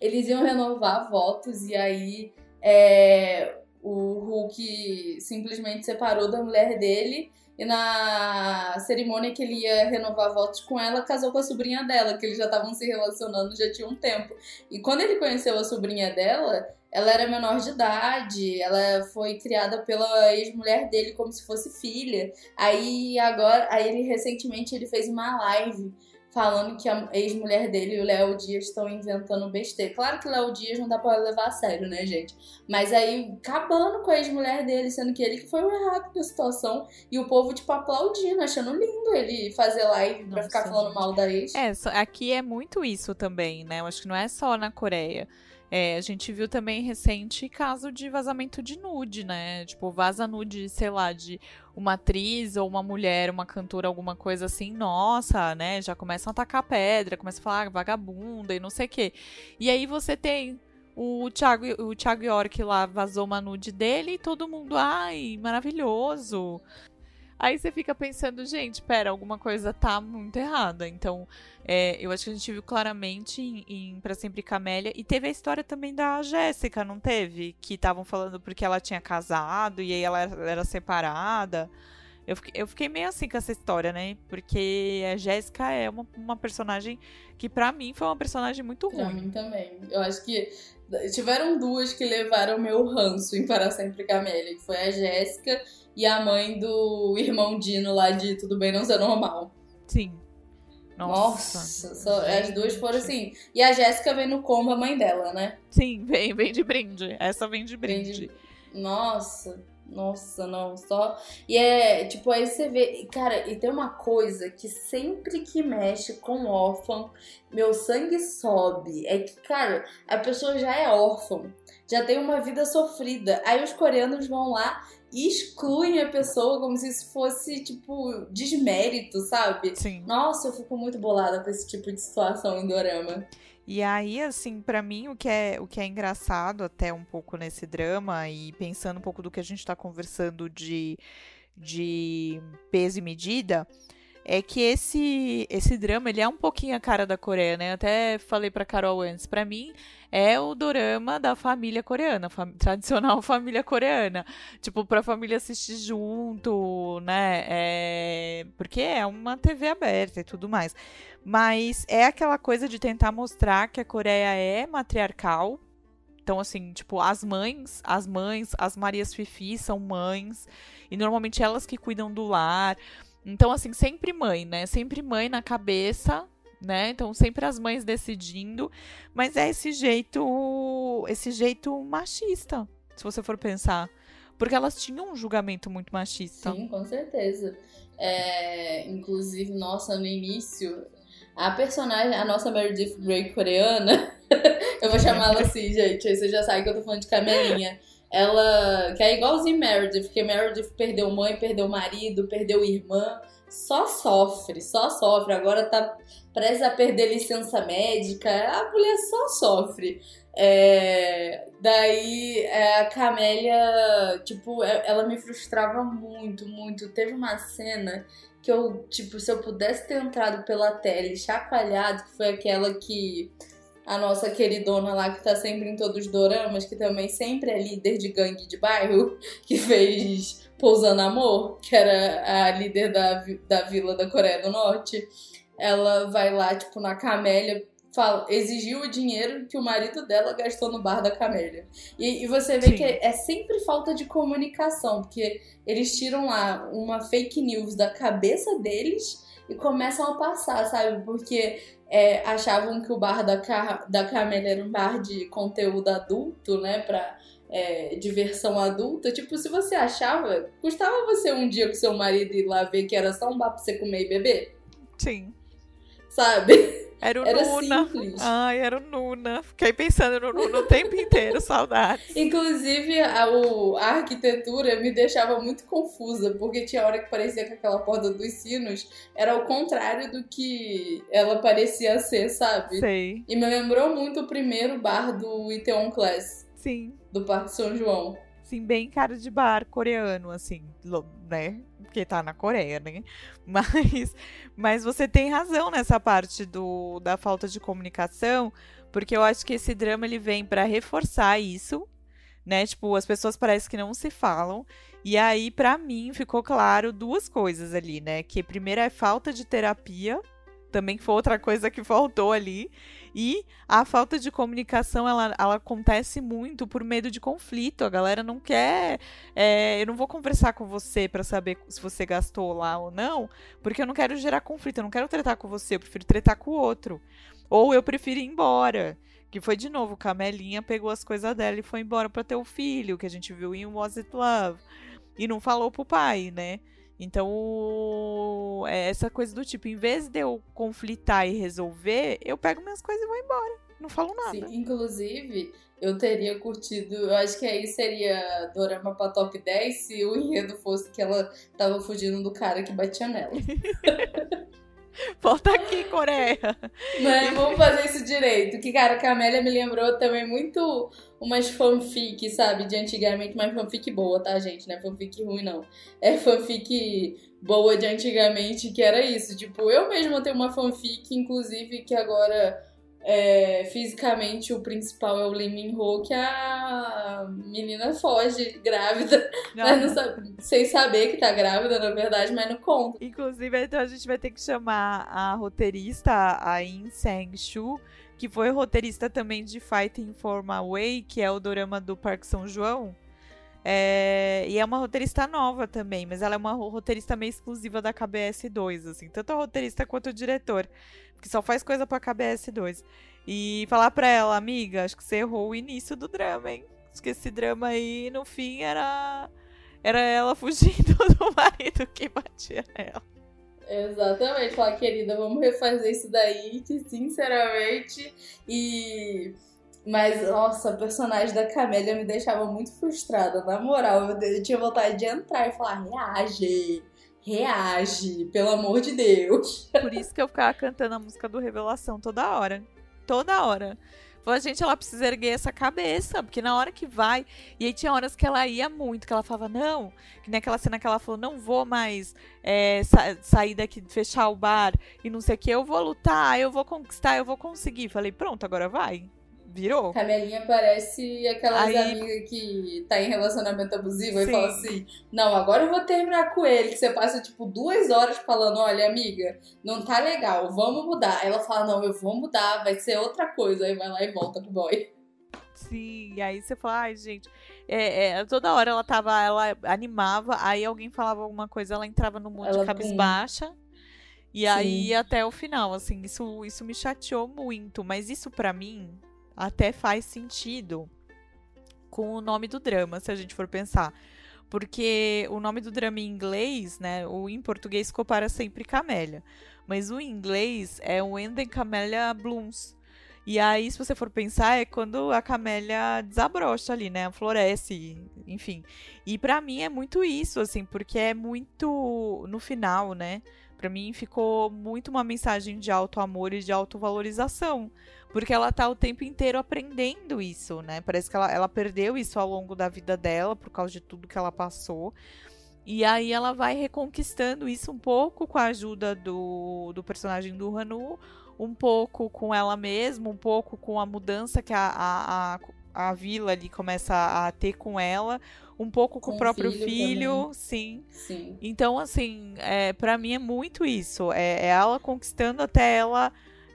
eles iam renovar votos e aí é, o Hulk simplesmente separou da mulher dele e na cerimônia que ele ia renovar votos com ela, casou com a sobrinha dela, que eles já estavam se relacionando já tinha um tempo. E quando ele conheceu a sobrinha dela, ela era menor de idade, ela foi criada pela ex-mulher dele como se fosse filha. Aí agora, aí ele recentemente ele fez uma live falando que a ex-mulher dele e o Léo Dias estão inventando besteira. Claro que o Léo Dias não dá pra levar a sério, né, gente? Mas aí, acabando com a ex-mulher dele, sendo que ele que foi o errado da situação. E o povo, tipo, aplaudindo, achando lindo ele fazer live pra Nossa, ficar falando mal da ex. É, aqui é muito isso também, né? Eu acho que não é só na Coreia. É, a gente viu também recente caso de vazamento de nude, né? Tipo, vaza nude, sei lá, de uma atriz ou uma mulher, uma cantora, alguma coisa assim, nossa, né? Já começam a atacar pedra, começam a falar ah, vagabunda e não sei o quê. E aí você tem o Thiago, o Thiago York lá vazou uma nude dele e todo mundo, ai, maravilhoso. Aí você fica pensando, gente, pera, alguma coisa tá muito errada. Então, é, eu acho que a gente viu claramente em, em Pra Sempre Camélia. E teve a história também da Jéssica, não teve? Que estavam falando porque ela tinha casado e aí ela era, era separada. Eu fiquei, eu fiquei meio assim com essa história, né? Porque a Jéssica é uma, uma personagem que, para mim, foi uma personagem muito ruim. Pra mim também. Eu acho que tiveram duas que levaram meu ranço em Para Sempre Camélia, que foi a Jéssica e a mãe do irmão Dino lá de Tudo Bem Não Ser Normal. Sim. Nossa, Nossa as duas foram assim. E a Jéssica vem no combo a mãe dela, né? Sim, vem, vem de brinde. Essa vem de brinde. Vem de... Nossa. Nossa, não, só. E é, tipo, aí você vê. Cara, e tem uma coisa que sempre que mexe com órfão, meu sangue sobe. É que, cara, a pessoa já é órfã, já tem uma vida sofrida. Aí os coreanos vão lá e excluem a pessoa como se isso fosse, tipo, desmérito, sabe? Sim. Nossa, eu fico muito bolada com esse tipo de situação em Dorama. E aí, assim, para mim o que é o que é engraçado até um pouco nesse drama e pensando um pouco do que a gente tá conversando de de peso e medida, é que esse esse drama ele é um pouquinho a cara da Coreia, né? Eu até falei para Carol antes, para mim é o dorama da família coreana, fam tradicional família coreana. Tipo, pra família assistir junto, né? É... Porque é uma TV aberta e tudo mais. Mas é aquela coisa de tentar mostrar que a Coreia é matriarcal. Então, assim, tipo, as mães, as mães, as Marias Fifi são mães. E normalmente elas que cuidam do lar. Então, assim, sempre mãe, né? Sempre mãe na cabeça né? Então sempre as mães decidindo, mas é esse jeito, esse jeito machista, se você for pensar, porque elas tinham um julgamento muito machista. Sim, com certeza. É, inclusive, nossa, no início, a personagem, a nossa Meredith Grey coreana, eu vou chamá-la assim, gente, aí você já sabe que eu tô falando de Camelinha. Ela, que é igualzinho Meredith, porque Meredith perdeu mãe, perdeu marido, perdeu irmã, só sofre, só sofre. Agora tá prestes a perder licença médica, a mulher só sofre. É, daí é, a Camélia, tipo, é, ela me frustrava muito, muito. Teve uma cena que eu, tipo, se eu pudesse ter entrado pela tele chacoalhado, que foi aquela que a nossa queridona lá, que tá sempre em todos os doramas, que também sempre é líder de gangue de bairro, que fez Pousando Amor, que era a líder da, da vila da Coreia do Norte ela vai lá, tipo, na Camélia, fala, exigiu o dinheiro que o marido dela gastou no bar da Camélia. E, e você vê Sim. que é, sempre falta de comunicação, porque eles tiram lá uma fake news da cabeça deles e começam a passar, sabe? Porque é, achavam que o bar da, da Camélia era um bar de conteúdo adulto, né? Pra é, diversão adulta. Tipo, se você achava, custava você um dia com seu marido ir lá ver que era só um bar pra você comer e beber? Sim sabe? Era o era Nuna. Simples. Ai, era o Nuna. Fiquei pensando no Nuna o tempo inteiro, saudades. Inclusive, a, o, a arquitetura me deixava muito confusa, porque tinha hora que parecia que aquela porta dos sinos era o contrário do que ela parecia ser, sabe? Sei. E me lembrou muito o primeiro bar do Iteon Class. Sim. Do Parque São João. Sim, bem cara de bar coreano, assim, né? Porque tá na Coreia, né? Mas, mas você tem razão nessa parte do, da falta de comunicação, porque eu acho que esse drama ele vem para reforçar isso, né? Tipo, as pessoas parecem que não se falam. E aí, para mim, ficou claro duas coisas ali, né? Que primeiro é falta de terapia, também foi outra coisa que faltou ali. E a falta de comunicação, ela, ela acontece muito por medo de conflito. A galera não quer. É, eu não vou conversar com você para saber se você gastou lá ou não, porque eu não quero gerar conflito. Eu não quero tratar com você, eu prefiro tratar com o outro. Ou eu prefiro ir embora. Que foi de novo, Camelinha pegou as coisas dela e foi embora para ter o filho, que a gente viu em Was It Love. E não falou pro pai, né? Então, é essa coisa do tipo, em vez de eu conflitar e resolver, eu pego minhas coisas e vou embora. Não falo nada. Sim, inclusive, eu teria curtido. Eu acho que aí seria Dorama pra top 10 se o enredo fosse que ela tava fugindo do cara que batia nela. Volta aqui, Coreia. Mas vamos fazer isso direito. Que, cara, a Camélia me lembrou também muito umas fanfic, sabe? De antigamente, mas fanfic boa, tá, gente? Não é fanfic ruim, não. É fanfic boa de antigamente, que era isso. Tipo, eu mesma tenho uma fanfic, inclusive, que agora é, fisicamente o principal é o Lee Min Ho, que a menina foge grávida, não sabe, sem saber que tá grávida, na verdade, mas não conta. Inclusive, então a gente vai ter que chamar a roteirista, a In Sang-shu, que foi roteirista também de Fighting for My Way, que é o dorama do Parque São João. É, e é uma roteirista nova também, mas ela é uma roteirista meio exclusiva da KBS 2, assim, tanto a roteirista quanto o diretor que só faz coisa pra KBS 2. E falar pra ela, amiga, acho que você errou o início do drama, hein? Acho que esse drama aí, no fim, era. Era ela fugindo do marido que batia nela. Exatamente, falar, querida, vamos refazer isso daí, que sinceramente. E. Mas, nossa, a personagem da Camélia me deixava muito frustrada. Na moral, eu tinha vontade de entrar e falar, reage reage, pelo amor de Deus. Por isso que eu ficava cantando a música do Revelação toda hora. Toda hora. Falei, gente, ela precisa erguer essa cabeça, porque na hora que vai. E aí tinha horas que ela ia muito, que ela falava, não. Que nem aquela cena que ela falou, não vou mais é, sa sair daqui, fechar o bar e não sei o que. Eu vou lutar, eu vou conquistar, eu vou conseguir. Falei, pronto, agora vai. Virou. Camelinha parece aquelas Aí... amigas que tá em relacionamento abusivo Sim. e fala assim: Não, agora eu vou terminar com ele. Que você passa, tipo, duas horas falando: Olha, amiga, não tá legal, vamos mudar. Aí ela fala: Não, eu vou mudar, vai ser outra coisa. Aí vai lá e volta pro boy. Sim, e aí você fala, ai, gente, é, é, toda hora ela tava, ela animava, aí alguém falava alguma coisa, ela entrava no mundo ela de cabisbaixa. E Sim. aí até o final, assim, isso, isso me chateou muito. Mas isso para mim até faz sentido com o nome do drama, se a gente for pensar. Porque o nome do drama em inglês, né? O em português ficou para sempre Camélia. Mas o em inglês é o Enden Camélia Blooms. E aí, se você for pensar, é quando a camélia desabrocha ali, né? Floresce, enfim. E para mim é muito isso, assim, porque é muito no final, né? Para mim ficou muito uma mensagem de auto amor e de autovalorização porque ela tá o tempo inteiro aprendendo isso, né? Parece que ela, ela perdeu isso ao longo da vida dela por causa de tudo que ela passou. E aí ela vai reconquistando isso um pouco com a ajuda do, do personagem do Hanu, um pouco com ela mesma, um pouco com a mudança que a, a, a, a vila ali começa a ter com ela, um pouco com, com o próprio filho, filho sim. sim. Então, assim, é, para mim é muito isso. É, é ela conquistando até ela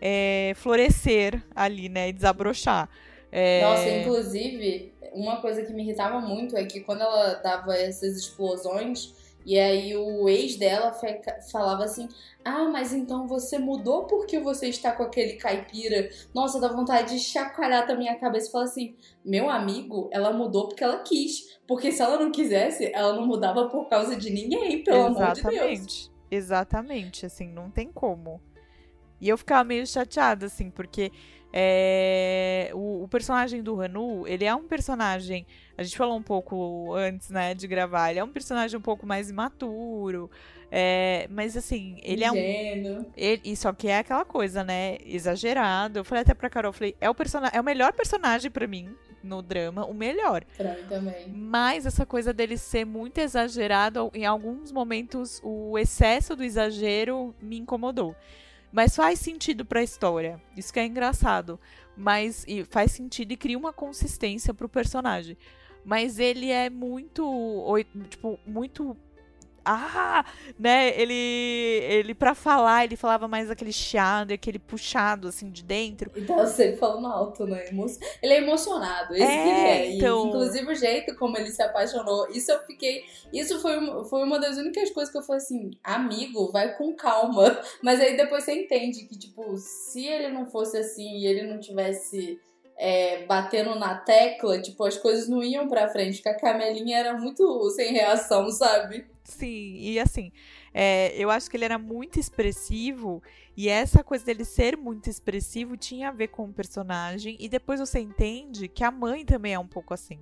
é, florescer ali, né? E desabrochar. É... Nossa, inclusive, uma coisa que me irritava muito é que quando ela dava essas explosões, e aí o ex dela falava assim: Ah, mas então você mudou porque você está com aquele caipira? Nossa, dá vontade de chacoalhar a minha cabeça e falar assim: Meu amigo, ela mudou porque ela quis. Porque se ela não quisesse, ela não mudava por causa de ninguém, pelo Exatamente. amor de Deus. Exatamente, assim, não tem como. E eu ficava meio chateada, assim, porque é, o, o, personagem do Hanu, ele é um personagem. A gente falou um pouco antes, né, de gravar. Ele é um personagem um pouco mais imaturo. É, mas assim, ele Ingênuo. é um. Ele, só que é aquela coisa, né? Exagerado. Eu falei até pra Carol, falei, é o, person é o melhor personagem para mim no drama, o melhor. Pra mim também. Mas essa coisa dele ser muito exagerado, em alguns momentos, o excesso do exagero me incomodou. Mas faz sentido para a história. Isso que é engraçado. Mas faz sentido e cria uma consistência pro personagem. Mas ele é muito. Tipo, muito ah, né, ele, ele para falar, ele falava mais aquele chiado, aquele puxado, assim, de dentro. Então, ele falando alto, né, ele é emocionado, esse é, que ele é. Então... E, inclusive o jeito como ele se apaixonou, isso eu fiquei, isso foi, foi uma das únicas coisas que eu falei assim, amigo, vai com calma. Mas aí depois você entende que, tipo, se ele não fosse assim e ele não tivesse... É, batendo na tecla, tipo, as coisas não iam pra frente, porque a Camelinha era muito sem reação, sabe? Sim, e assim, é, eu acho que ele era muito expressivo, e essa coisa dele ser muito expressivo tinha a ver com o personagem, e depois você entende que a mãe também é um pouco assim.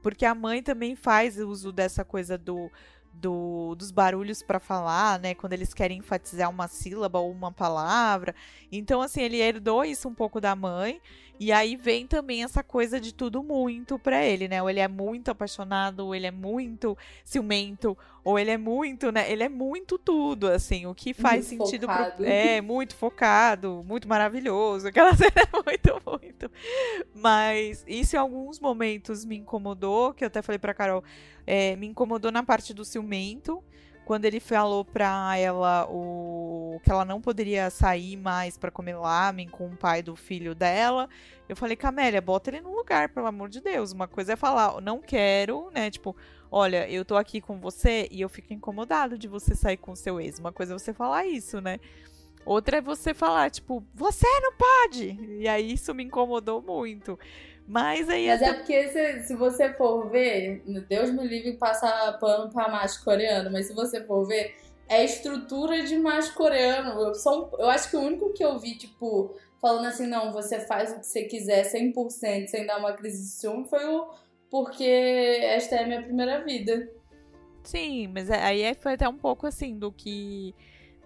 Porque a mãe também faz uso dessa coisa do, do, dos barulhos para falar, né? Quando eles querem enfatizar uma sílaba ou uma palavra. Então, assim, ele herdou isso um pouco da mãe. E aí vem também essa coisa de tudo muito pra ele, né? Ou ele é muito apaixonado, ou ele é muito ciumento, ou ele é muito, né? Ele é muito tudo, assim, o que faz muito sentido focado. pro. É, muito focado, muito maravilhoso. Aquela cena é muito, muito. Mas isso em alguns momentos me incomodou, que eu até falei pra Carol, é, me incomodou na parte do ciumento quando ele falou pra ela o que ela não poderia sair mais para comer lamen com o pai do filho dela, eu falei, Camélia, bota ele no lugar, pelo amor de Deus. Uma coisa é falar, não quero, né? Tipo, olha, eu tô aqui com você e eu fico incomodado de você sair com seu ex. Uma coisa é você falar isso, né? Outra é você falar, tipo, você não pode! E aí isso me incomodou muito. Mas aí. Mas é porque se, se você for ver, Deus me livre passar pano pra macho coreano, mas se você for ver, é estrutura de macho coreano. Eu, sou, eu acho que o único que eu vi, tipo, falando assim, não, você faz o que você quiser 100% sem dar uma crise de ciúme, foi o porque esta é a minha primeira vida. Sim, mas é, aí foi até um pouco assim do que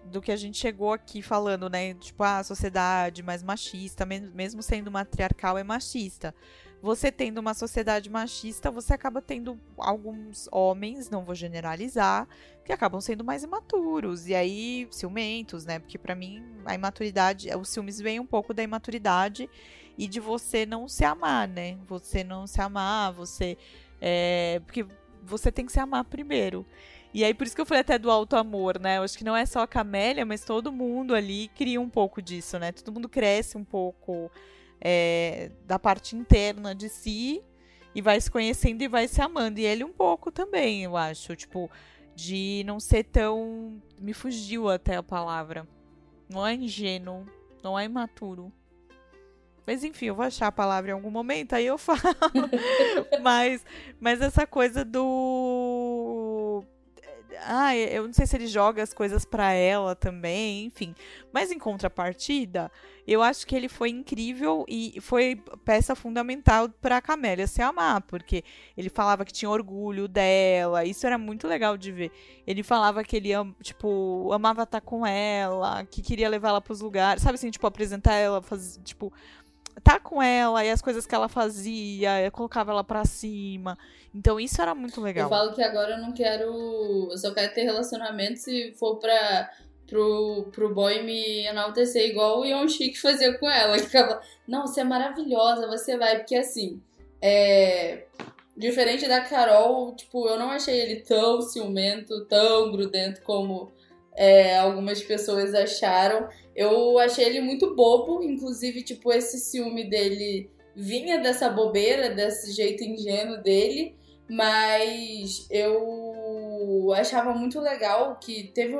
do que a gente chegou aqui falando, né? Tipo, a sociedade mais machista, mesmo sendo matriarcal, é machista. Você tendo uma sociedade machista, você acaba tendo alguns homens, não vou generalizar, que acabam sendo mais imaturos. E aí, ciumentos, né? Porque para mim, a imaturidade, os ciúmes vem um pouco da imaturidade e de você não se amar, né? Você não se amar, você. É, porque você tem que se amar primeiro. E aí, por isso que eu falei até do alto amor, né? Eu acho que não é só a Camélia, mas todo mundo ali cria um pouco disso, né? Todo mundo cresce um pouco é, da parte interna de si e vai se conhecendo e vai se amando. E ele um pouco também, eu acho. Tipo, de não ser tão. Me fugiu até a palavra. Não é ingênuo, não é imaturo. Mas enfim, eu vou achar a palavra em algum momento, aí eu falo. mas, mas essa coisa do ah, eu não sei se ele joga as coisas para ela também, enfim. Mas em contrapartida, eu acho que ele foi incrível e foi peça fundamental para Camélia se amar, porque ele falava que tinha orgulho dela, isso era muito legal de ver. Ele falava que ele tipo, amava estar com ela, que queria levar ela para os lugares, sabe assim, tipo apresentar ela, fazer, tipo, tá com ela e as coisas que ela fazia, colocava ela pra cima. Então isso era muito legal. Eu falo que agora eu não quero. Eu só quero ter relacionamento se for pra. Pro, pro boy me enaltecer igual o Yon Chic fazia com ela. Que ficava, não, você é maravilhosa, você vai. Porque assim, é. Diferente da Carol, tipo, eu não achei ele tão ciumento, tão grudento como é, algumas pessoas acharam. Eu achei ele muito bobo, inclusive, tipo, esse ciúme dele vinha dessa bobeira, desse jeito ingênuo dele, mas eu achava muito legal que teve.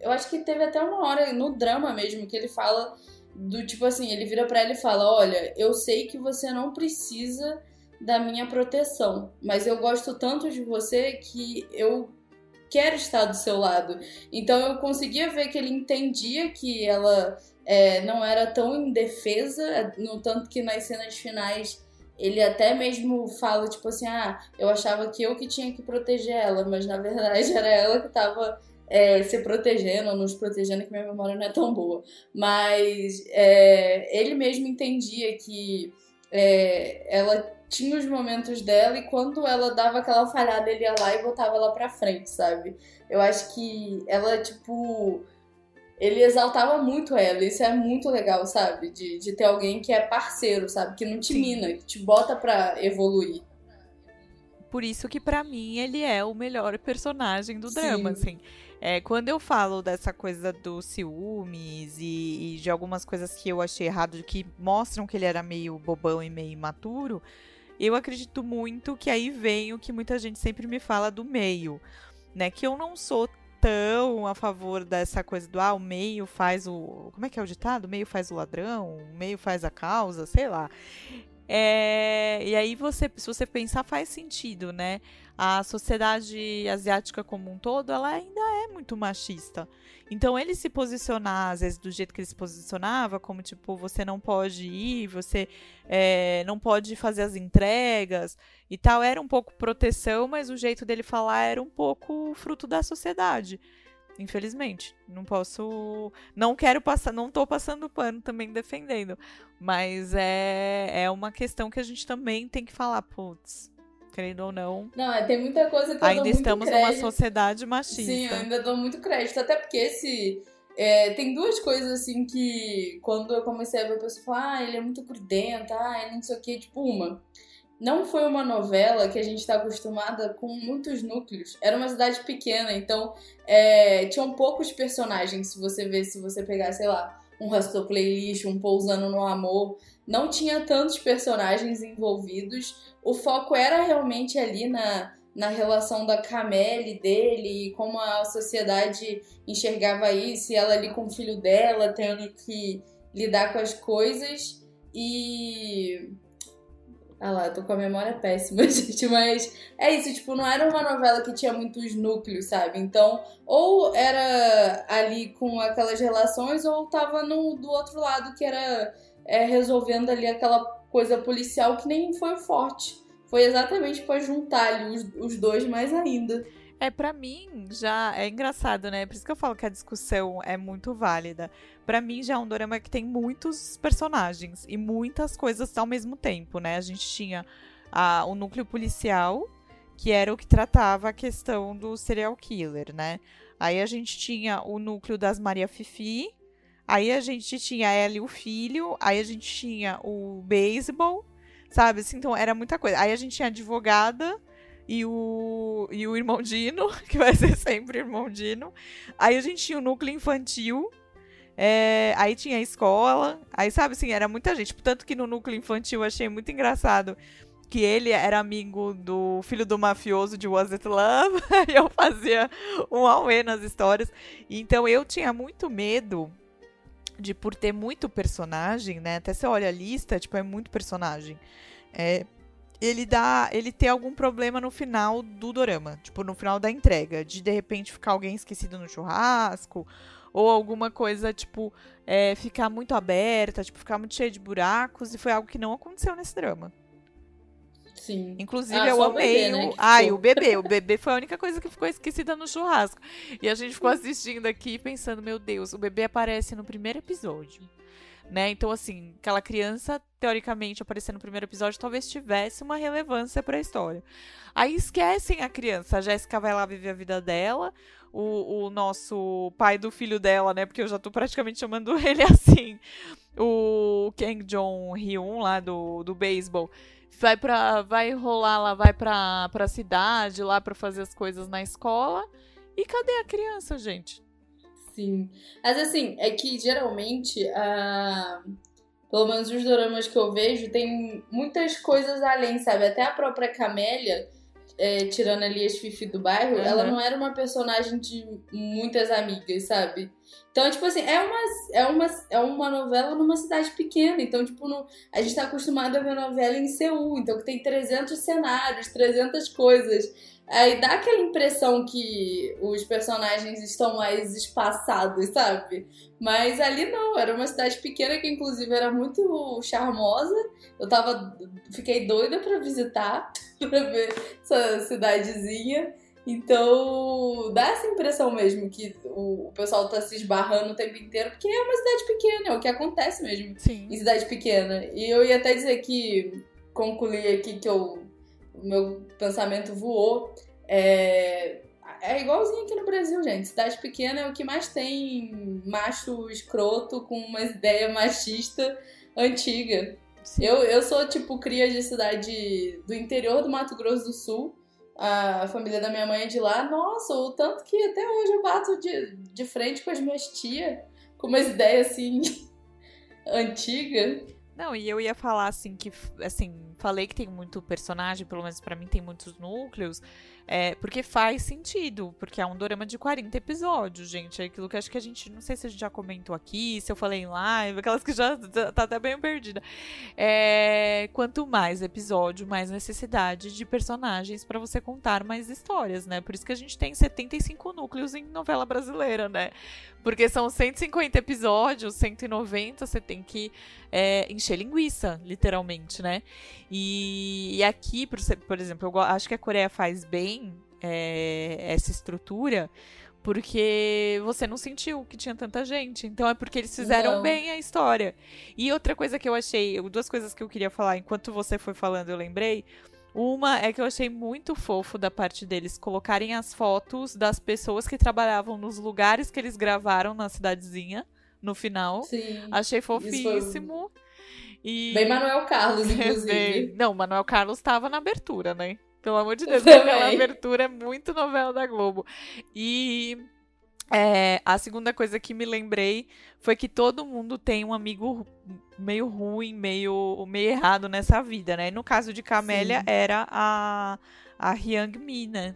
Eu acho que teve até uma hora no drama mesmo que ele fala do tipo assim: ele vira para ela e fala: Olha, eu sei que você não precisa da minha proteção, mas eu gosto tanto de você que eu quero estar do seu lado. Então eu conseguia ver que ele entendia que ela é, não era tão indefesa, no tanto que nas cenas finais ele até mesmo fala, tipo assim, ah, eu achava que eu que tinha que proteger ela, mas na verdade era ela que tava é, se protegendo ou nos protegendo, que minha memória não é tão boa. Mas é, ele mesmo entendia que é, ela tinha os momentos dela e quando ela dava aquela falhada, ele ia lá e botava ela pra frente, sabe? Eu acho que ela, tipo. Ele exaltava muito ela, isso é muito legal, sabe? De, de ter alguém que é parceiro, sabe? Que não te Sim. mina, que te bota pra evoluir. Por isso que para mim ele é o melhor personagem do Sim. drama, assim. É, quando eu falo dessa coisa dos ciúmes e, e, de algumas coisas que eu achei errado, que mostram que ele era meio bobão e meio imaturo, eu acredito muito que aí vem o que muita gente sempre me fala do meio, né? Que eu não sou tão a favor dessa coisa do ah, o meio faz o. Como é que é o ditado? O meio faz o ladrão, o meio faz a causa, sei lá. É, e aí você, se você pensar, faz sentido, né? A sociedade asiática como um todo, ela ainda é muito machista. Então ele se posicionar, às vezes, do jeito que ele se posicionava, como tipo, você não pode ir, você é, não pode fazer as entregas e tal, era um pouco proteção, mas o jeito dele falar era um pouco fruto da sociedade. Infelizmente. Não posso. Não quero passar. Não tô passando pano também defendendo. Mas é, é uma questão que a gente também tem que falar, putz. Querendo ou não. Não, é, tem muita coisa que eu Ainda estamos crédito. numa sociedade machista. Sim, eu ainda dou muito crédito. Até porque esse. É, tem duas coisas assim que quando eu comecei a ver a pessoa falar, ah, ele é muito crudento, ah, ele não sei o que, tipo, uma não foi uma novela que a gente está acostumada com muitos núcleos. Era uma cidade pequena, então é, tinham poucos personagens. Se você ver, se você pegar, sei lá, um Hustle Playlist, um Pousando no Amor, não tinha tantos personagens envolvidos. O foco era realmente ali na, na relação da Camille dele, como a sociedade enxergava isso, e ela ali com o filho dela, tendo que lidar com as coisas. E ah lá, tô com a memória péssima, gente, mas é isso, tipo, não era uma novela que tinha muitos núcleos, sabe? Então, ou era ali com aquelas relações, ou tava no, do outro lado, que era é, resolvendo ali aquela coisa policial que nem foi forte. Foi exatamente para juntar ali os, os dois mais ainda. É, para mim, já é engraçado, né? Por isso que eu falo que a discussão é muito válida. Para mim, já é um dorama que tem muitos personagens e muitas coisas ao mesmo tempo, né? A gente tinha a, o núcleo policial, que era o que tratava a questão do serial killer, né? Aí a gente tinha o núcleo das Maria Fifi, aí a gente tinha ela e o filho, aí a gente tinha o beisebol, sabe? Assim, então era muita coisa. Aí a gente tinha a advogada, e o, e o irmão Dino, que vai ser sempre irmão Dino. Aí a gente tinha o núcleo infantil. É, aí tinha a escola. Aí, sabe assim, era muita gente. Tanto que no núcleo infantil eu achei muito engraçado que ele era amigo do filho do mafioso de Was It Love. e eu fazia um auê nas histórias. Então eu tinha muito medo de, por ter muito personagem, né? Até você olha a lista, tipo, é muito personagem. É, ele dá, ele ter algum problema no final do dorama, tipo no final da entrega, de de repente ficar alguém esquecido no churrasco ou alguma coisa tipo é, ficar muito aberta, tipo ficar muito cheia de buracos e foi algo que não aconteceu nesse drama. Sim. Inclusive, ah, eu amei. O, bebê, né, Ai, o bebê. O bebê foi a única coisa que ficou esquecida no churrasco. E a gente ficou assistindo aqui pensando, meu Deus, o bebê aparece no primeiro episódio né? Então, assim, aquela criança, teoricamente, aparecendo no primeiro episódio, talvez tivesse uma relevância para a história. Aí esquecem a criança. A Jéssica vai lá viver a vida dela. O, o, nosso pai do filho dela, né? Porque eu já tô praticamente chamando ele assim. O Kang Jong Hyun, lá do, do beisebol. Vai, pra, vai rolar lá, vai pra, pra cidade lá para fazer as coisas na escola. E cadê a criança, gente? Sim. Mas assim, é que geralmente, pelo menos os doramas que eu vejo, tem muitas coisas além, sabe? Até a própria Camélia, é, tirando ali as Fifi do bairro, uhum. ela não era uma personagem de muitas amigas, sabe? Então, tipo assim, é uma, é uma, é uma novela numa cidade pequena. Então, tipo, no, a gente tá acostumado a ver novela em Seul, então que tem 300 cenários, 300 coisas. Aí dá aquela impressão que os personagens estão mais espaçados, sabe? Mas ali não, era uma cidade pequena que inclusive era muito charmosa. Eu tava. Fiquei doida para visitar, pra ver essa cidadezinha. Então, dá essa impressão mesmo que o, pessoal tá se esbarrando o tempo inteiro, porque é uma cidade pequena, é o que acontece mesmo Sim. em cidade pequena. E eu ia até dizer que, concluí aqui que eu o meu pensamento voou. É, é igualzinho aqui no Brasil, gente. Cidade pequena é o que mais tem macho escroto com uma ideia machista antiga. Eu, eu sou, tipo, cria de cidade do interior do Mato Grosso do Sul. A família da minha mãe é de lá. Nossa, o tanto que até hoje eu bato de, de frente com as minhas tias, com umas ideias assim, antigas. Não, e eu ia falar assim que assim, falei que tem muito personagem, pelo menos para mim tem muitos núcleos, é, porque faz sentido, porque é um dorama de 40 episódios, gente. É aquilo que acho que a gente, não sei se a gente já comentou aqui, se eu falei em live, aquelas que já tá até bem perdida. É, quanto mais episódio, mais necessidade de personagens para você contar mais histórias, né? Por isso que a gente tem 75 núcleos em novela brasileira, né? Porque são 150 episódios, 190, você tem que é, encher linguiça, literalmente, né? E, e aqui, por, por exemplo, eu acho que a Coreia faz bem é, essa estrutura, Porque você não sentiu que tinha tanta gente. Então é porque eles fizeram não. bem a história. E outra coisa que eu achei, duas coisas que eu queria falar enquanto você foi falando, eu lembrei. Uma é que eu achei muito fofo da parte deles colocarem as fotos das pessoas que trabalhavam nos lugares que eles gravaram na cidadezinha no final. Sim. Achei fofíssimo. E... Bem Manuel Carlos, inclusive. Não, Manuel Carlos estava na abertura, né? Pelo amor de Deus, aquela abertura é muito novela da Globo. E é, a segunda coisa que me lembrei foi que todo mundo tem um amigo meio ruim, meio, meio errado nessa vida, né? no caso de Camélia, Sim. era a, a Hyang Mi, né?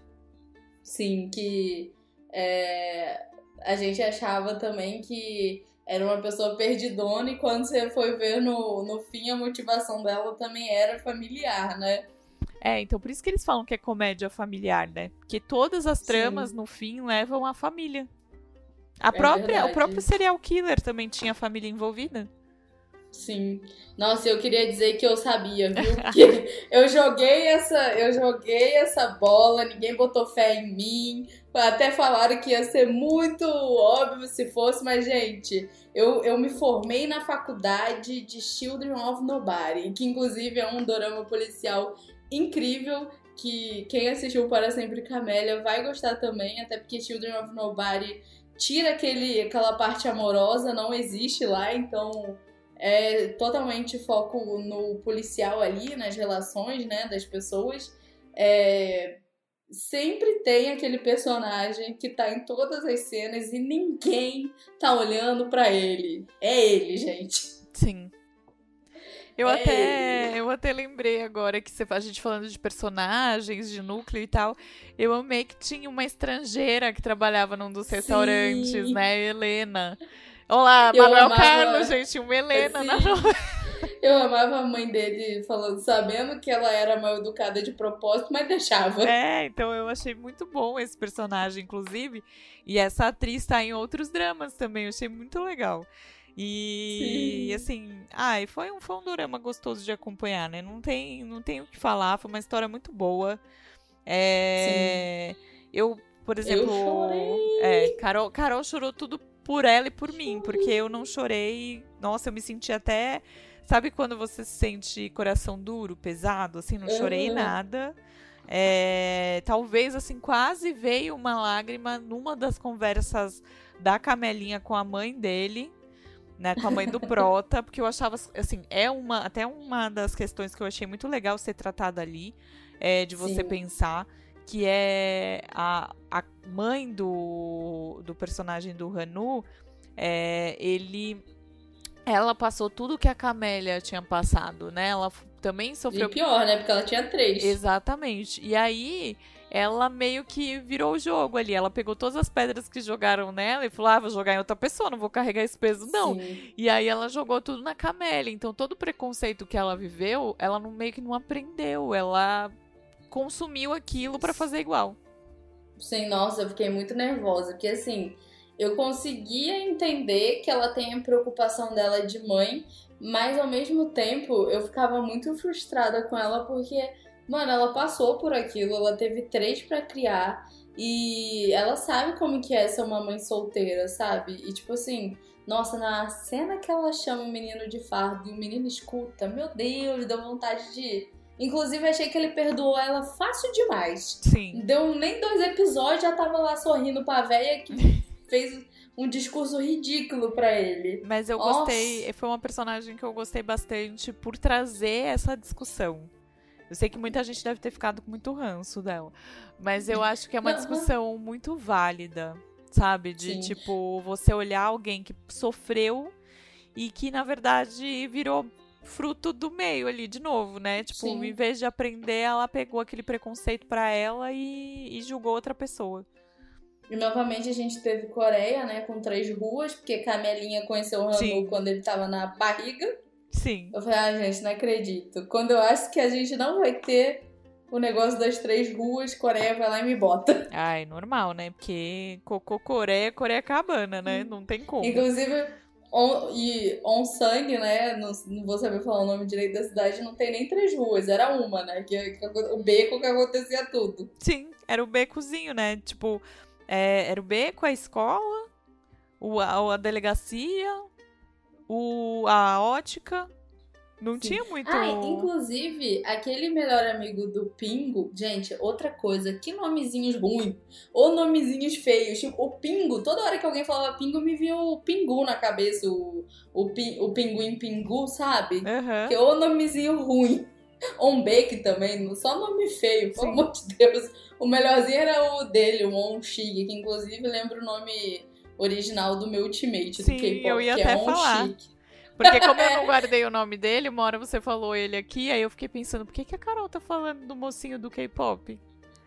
Sim, que é, a gente achava também que era uma pessoa perdidona e quando você foi ver no, no fim a motivação dela também era familiar, né? É, então por isso que eles falam que é comédia familiar, né? Porque todas as tramas Sim. no fim levam à família. A é própria, o próprio serial killer também tinha família envolvida. Sim. Nossa, eu queria dizer que eu sabia, viu? Porque eu joguei essa, eu joguei essa bola, ninguém botou fé em mim. Até falaram que ia ser muito óbvio se fosse, mas gente, eu, eu me formei na faculdade de Children of Nobody, que inclusive é um dorama policial incrível que quem assistiu Para Sempre Camélia vai gostar também, até porque Children of Nobody tira aquele, aquela parte amorosa, não existe lá, então é totalmente foco no policial ali, nas relações né, das pessoas. É, sempre tem aquele personagem que tá em todas as cenas e ninguém tá olhando para ele. É ele, gente. Sim. Eu, é até, eu até lembrei agora que você, a gente falando de personagens, de núcleo e tal. Eu amei que tinha uma estrangeira que trabalhava num dos restaurantes, Sim. né? Helena. Olá, eu Manuel amava... Carlos, gente, uma Helena na Eu amava a mãe dele falando, sabendo que ela era mal educada de propósito, mas deixava. É, então eu achei muito bom esse personagem, inclusive. E essa atriz tá em outros dramas também, eu achei muito legal. E Sim. assim, ai, foi um, foi um drama gostoso de acompanhar, né? Não tem, não tem o que falar, foi uma história muito boa. É, eu, por exemplo, eu é, Carol, Carol chorou tudo por ela e por mim, porque eu não chorei. Nossa, eu me senti até. Sabe quando você se sente coração duro, pesado? Assim, não chorei uhum. nada. É, talvez, assim, quase veio uma lágrima numa das conversas da Camelinha com a mãe dele né, com a mãe do Prota, porque eu achava, assim, é uma, até uma das questões que eu achei muito legal ser tratada ali, é, de você Sim. pensar, que é a, a mãe do, do personagem do Hanu, é, ele, ela passou tudo que a Camélia tinha passado, né, ela também sofreu... E pior, né, porque ela tinha três. Exatamente, e aí ela meio que virou o jogo ali. Ela pegou todas as pedras que jogaram nela e falou: ah, vou jogar em outra pessoa, não vou carregar esse peso, não. Sim. E aí ela jogou tudo na Camélia. Então todo o preconceito que ela viveu, ela não, meio que não aprendeu. Ela consumiu aquilo para fazer igual. Sim, nossa, eu fiquei muito nervosa, porque assim, eu conseguia entender que ela tem a preocupação dela de mãe, mas ao mesmo tempo eu ficava muito frustrada com ela porque Mano, ela passou por aquilo, ela teve três para criar e ela sabe como que é ser uma mãe solteira, sabe? E tipo assim, nossa, na cena que ela chama o menino de fardo e o menino escuta, meu Deus, deu vontade de. Inclusive, achei que ele perdoou ela fácil demais. Sim. Deu nem dois episódios, já tava lá sorrindo pra véia que fez um discurso ridículo para ele. Mas eu Nossa. gostei, foi uma personagem que eu gostei bastante por trazer essa discussão. Eu sei que muita gente deve ter ficado com muito ranço dela. Mas eu acho que é uma discussão muito válida, sabe? De Sim. tipo, você olhar alguém que sofreu e que, na verdade, virou fruto do meio ali de novo, né? Tipo, Sim. em vez de aprender, ela pegou aquele preconceito para ela e, e julgou outra pessoa. E novamente a gente teve Coreia, né? Com três ruas, porque Camelinha conheceu o Hanu quando ele tava na barriga. Sim. Eu falei, ah, gente, não acredito. Quando eu acho que a gente não vai ter o negócio das três ruas, Coreia vai lá e me bota. Ai, normal, né? Porque Cocô Coreia, Coreia Cabana, né? Não tem como. Inclusive, on, e Onsang, né? Não, não, vou saber falar o nome direito da cidade, não tem nem três ruas, era uma, né? Que, que o beco que acontecia tudo. Sim, era o becozinho, né? Tipo, É, era o beco, a escola, o, a, a delegacia, o, a ótica. Não Sim. tinha muito. Ah, inclusive, aquele melhor amigo do Pingo, gente, outra coisa, que nomezinhos ruins. Ou nomezinhos feios. Tipo, o Pingo, toda hora que alguém falava Pingo, me vinha o Pingu na cabeça, o, o, o Pinguim Pingu, sabe? Uhum. Que é o nomezinho ruim. Onbek também, só nome feio, pelo amor de Deus. O melhorzinho era o dele, o Onshig, que inclusive lembra o nome original do meu ultimate Sim, do K-pop, eu ia que até é falar. Porque como eu não guardei o nome dele, uma hora você falou ele aqui, aí eu fiquei pensando, por que, que a Carol tá falando do mocinho do K-pop?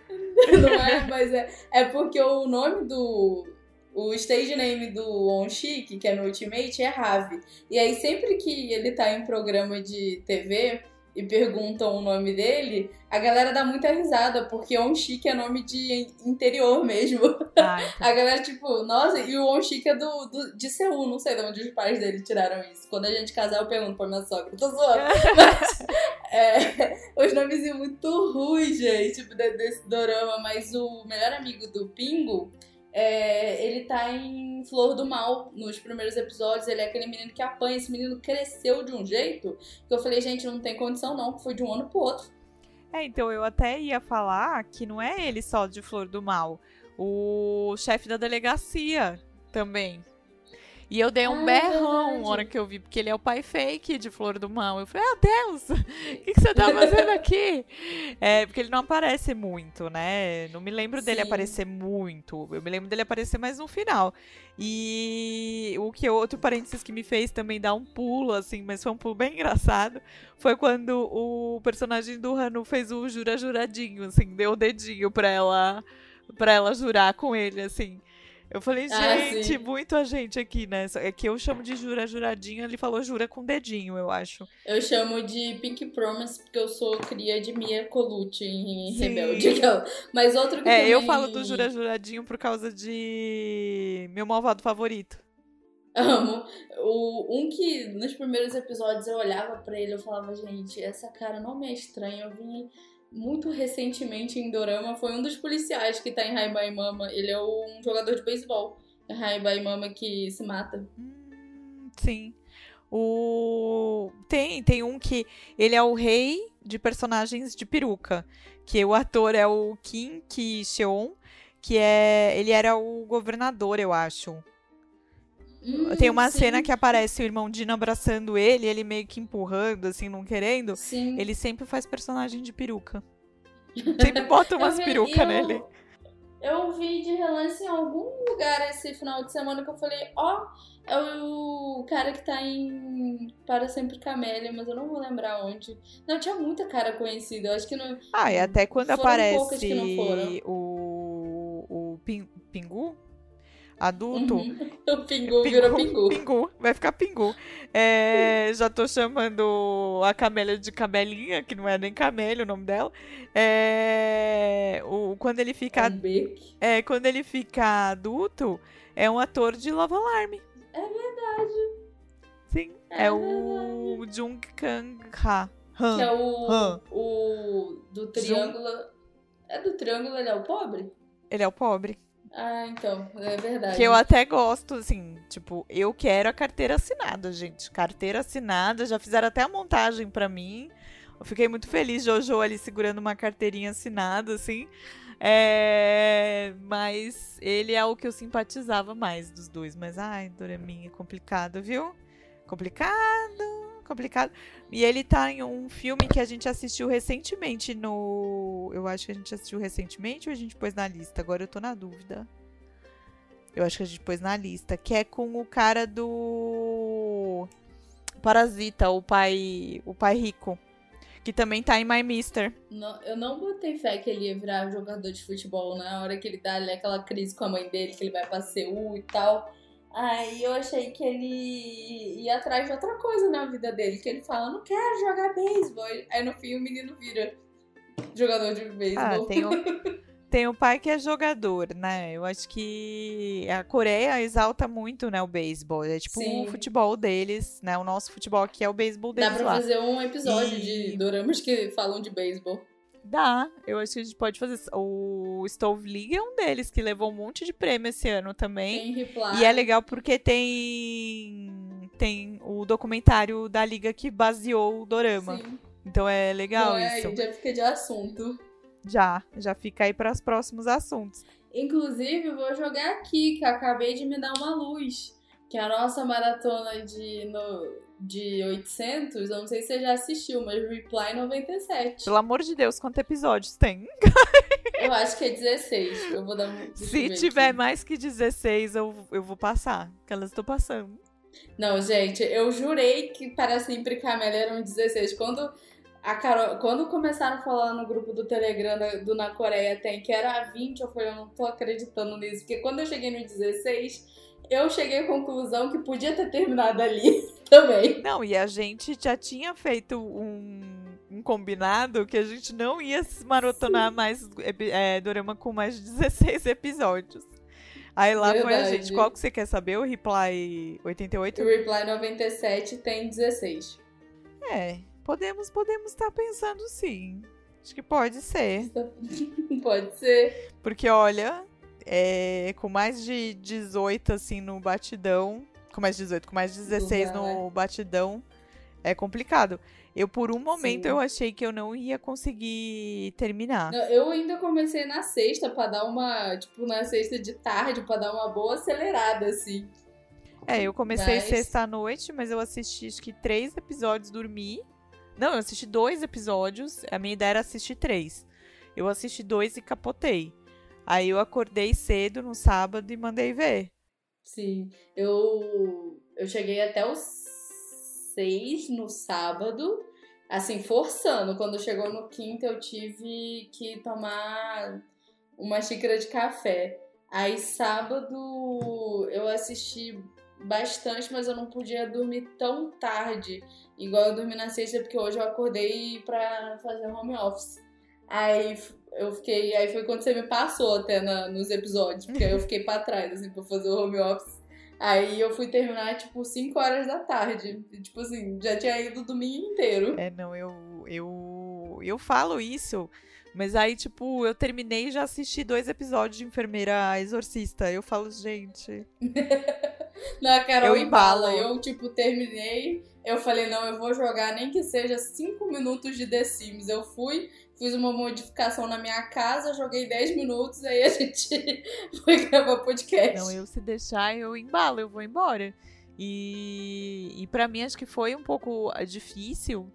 Não é, mas é, é porque o nome do. O stage name do Onshik, que é no Ultimate, é Ravi. E aí sempre que ele tá em programa de TV, e perguntam o nome dele, a galera dá muita risada, porque Onchik é nome de interior mesmo. Ah, então. A galera, tipo, nossa, e o Onchik é do, do, de Seul, não sei de onde os pais dele tiraram isso. Quando a gente casar, eu pergunto pra minha sogra, tô zoando. Mas, é, os nomes muito ruins, gente, tipo, desse dorama, mas o melhor amigo do Pingo é, ele tá em Flor do Mal nos primeiros episódios. Ele é aquele menino que apanha. Esse menino cresceu de um jeito que eu falei, gente, não tem condição não, foi de um ano pro outro. É, então eu até ia falar que não é ele só de Flor do Mal. O chefe da delegacia também. E eu dei um ah, berrão na hora que eu vi, porque ele é o pai fake de Flor do Mal. Eu falei, ah, Deus, o que, que, você tá fazendo aqui? É, porque ele não aparece muito, né? Não me lembro Sim. dele aparecer muito. Eu me lembro dele aparecer mais no final. E o que outro parênteses que me fez também dar um pulo, assim, mas foi um pulo bem engraçado, foi quando o personagem do Hanu fez o jura juradinho, assim, deu o dedinho pra ela, pra ela jurar com ele, assim. Eu falei, ah, gente, ah, muito a gente aqui, né? É que eu chamo de jura juradinho, ele falou jura com dedinho, eu acho. Eu chamo de Pink Promise porque eu sou cria de Mia Colucci em Sim. Rebelde. Mas outro que É, também... eu falo do jura juradinho por causa de meu malvado favorito. Amo. O, um que nos primeiros episódios eu olhava para ele eu falava, gente, essa cara não me é estranha. Eu vim muito recentemente em Dorama foi um dos policiais que tá em Haibai Mama. Ele é um jogador de beisebol. É Haibai Mama que se mata. Hum, sim. O tem tem um que ele é o rei de personagens de peruca, que o ator é o Kim Ki Seon, que é ele era o governador, eu acho. Hum, Tem uma sim. cena que aparece o irmão Dino abraçando ele, ele meio que empurrando, assim, não querendo. Sim. Ele sempre faz personagem de peruca. Sempre bota umas perucas nele. Eu vi de relance em algum lugar esse final de semana que eu falei, ó, oh, é o cara que tá em Para Sempre Camélia, mas eu não vou lembrar onde. Não, tinha muita cara conhecida, eu acho que não. Ah, e até quando aparece o, o Pingu, adulto. Uhum. O pingu, pingu virou pingu. Pingu, vai ficar pingu. É, já tô chamando a Camélia de Camelinha, que não é nem Camélia o nome dela. É, o, quando ele fica. É, quando ele fica adulto, é um ator de Love Alarm. É verdade. Sim, é, é o Jung Kang Ha. Han. Que é o, Han. o do triângulo. Jung... É do triângulo, ele é o pobre? Ele é o pobre. Ah, então, é verdade. Que eu até gosto, assim, tipo, eu quero a carteira assinada, gente. Carteira assinada, já fizeram até a montagem para mim. Eu fiquei muito feliz, Jojo ali segurando uma carteirinha assinada, assim. É... Mas ele é o que eu simpatizava mais dos dois. Mas, ai, Doraminha, é complicado, viu? Complicado complicado. E ele tá em um filme que a gente assistiu recentemente no. Eu acho que a gente assistiu recentemente ou a gente pôs na lista? Agora eu tô na dúvida. Eu acho que a gente pôs na lista. Que é com o cara do. Parasita, o pai. O pai rico. Que também tá em My Mister. Não, eu não botei fé que ele ia virar jogador de futebol na hora que ele dá ali aquela crise com a mãe dele, que ele vai pra Seul e tal. Aí eu achei que ele ia atrás de outra coisa na vida dele, que ele fala, não quero jogar beisebol. Aí no fim o menino vira jogador de beisebol. Ah, tem o, tem o pai que é jogador, né? Eu acho que a Coreia exalta muito, né, o beisebol. É tipo Sim. o futebol deles, né? O nosso futebol aqui é o beisebol deles Dá pra lá. fazer um episódio e... de doramas que falam de beisebol. Dá, eu acho que a gente pode fazer. O Stove League é um deles que levou um monte de prêmio esse ano também. Tem reply. E é legal porque tem tem o documentário da liga que baseou o dorama. Sim. Então é legal Não, é, isso. já fica de assunto. Já, já fica aí para os próximos assuntos. Inclusive, eu vou jogar aqui, que eu acabei de me dar uma luz. Que a nossa maratona de, no, de 800, eu não sei se você já assistiu, mas Reply 97. Pelo amor de Deus, quantos episódios tem? Eu acho que é 16. Eu vou dar um. Se ver tiver aqui. mais que 16, eu, eu vou passar. Que elas estão passando. Não, gente, eu jurei que para sempre Camélia eram 16. Quando a Carol, quando começaram a falar no grupo do Telegram do Na Coreia tem que era 20, eu falei, eu não tô acreditando nisso. Porque quando eu cheguei no 16, eu cheguei à conclusão que podia ter terminado ali também. Não, e a gente já tinha feito um, um combinado que a gente não ia se maratonar mais é, dorama com mais de 16 episódios. Aí lá foi a Verdade. gente. Qual que você quer saber? O Reply O 88? Reply 97 tem 16. É, podemos podemos estar pensando sim. Acho que pode ser. Pode ser. Porque, olha, é, com mais de 18, assim, no batidão. Com mais de 18, com mais de 16 Dúvida, no batidão, é complicado. Eu, por um momento, Sim. eu achei que eu não ia conseguir terminar. Eu ainda comecei na sexta pra dar uma. Tipo, na sexta de tarde, pra dar uma boa acelerada, assim. É, eu comecei Mas- sexta-noite, mas eu assisti acho que três episódios, dormi. Não, eu assisti dois episódios. A minha ideia era assistir três. Eu assisti dois e capotei. Aí eu acordei cedo no sábado e mandei ver. Sim. Eu, eu cheguei até os seis no sábado, assim, forçando. Quando chegou no quinto, eu tive que tomar uma xícara de café. Aí sábado eu assisti bastante, mas eu não podia dormir tão tarde, igual eu dormi na sexta, porque hoje eu acordei pra fazer home office. Aí eu fiquei. Aí foi quando você me passou até na- nos episódios, porque aí eu fiquei pra trás, assim, pra fazer o home office. Aí eu fui terminar, tipo, 5 horas da tarde. E, Tipo assim, já tinha ido o domingo inteiro. É, não, eu, eu, eu falo isso, mas aí, tipo, eu terminei e já assisti dois episódios de Enfermeira Exorcista. Eu falo, gente, Na Carol Eu embala. Eu, tipo, terminei. Eu falei, não, eu vou jogar nem que seja 5 minutos de The Sims. Eu fui, fiz uma modificação na minha casa, joguei 10 minutos, aí a gente foi gravar podcast. não, eu se deixar, eu embalo, eu vou embora. E, e para mim, acho que foi um pouco ah, difícil,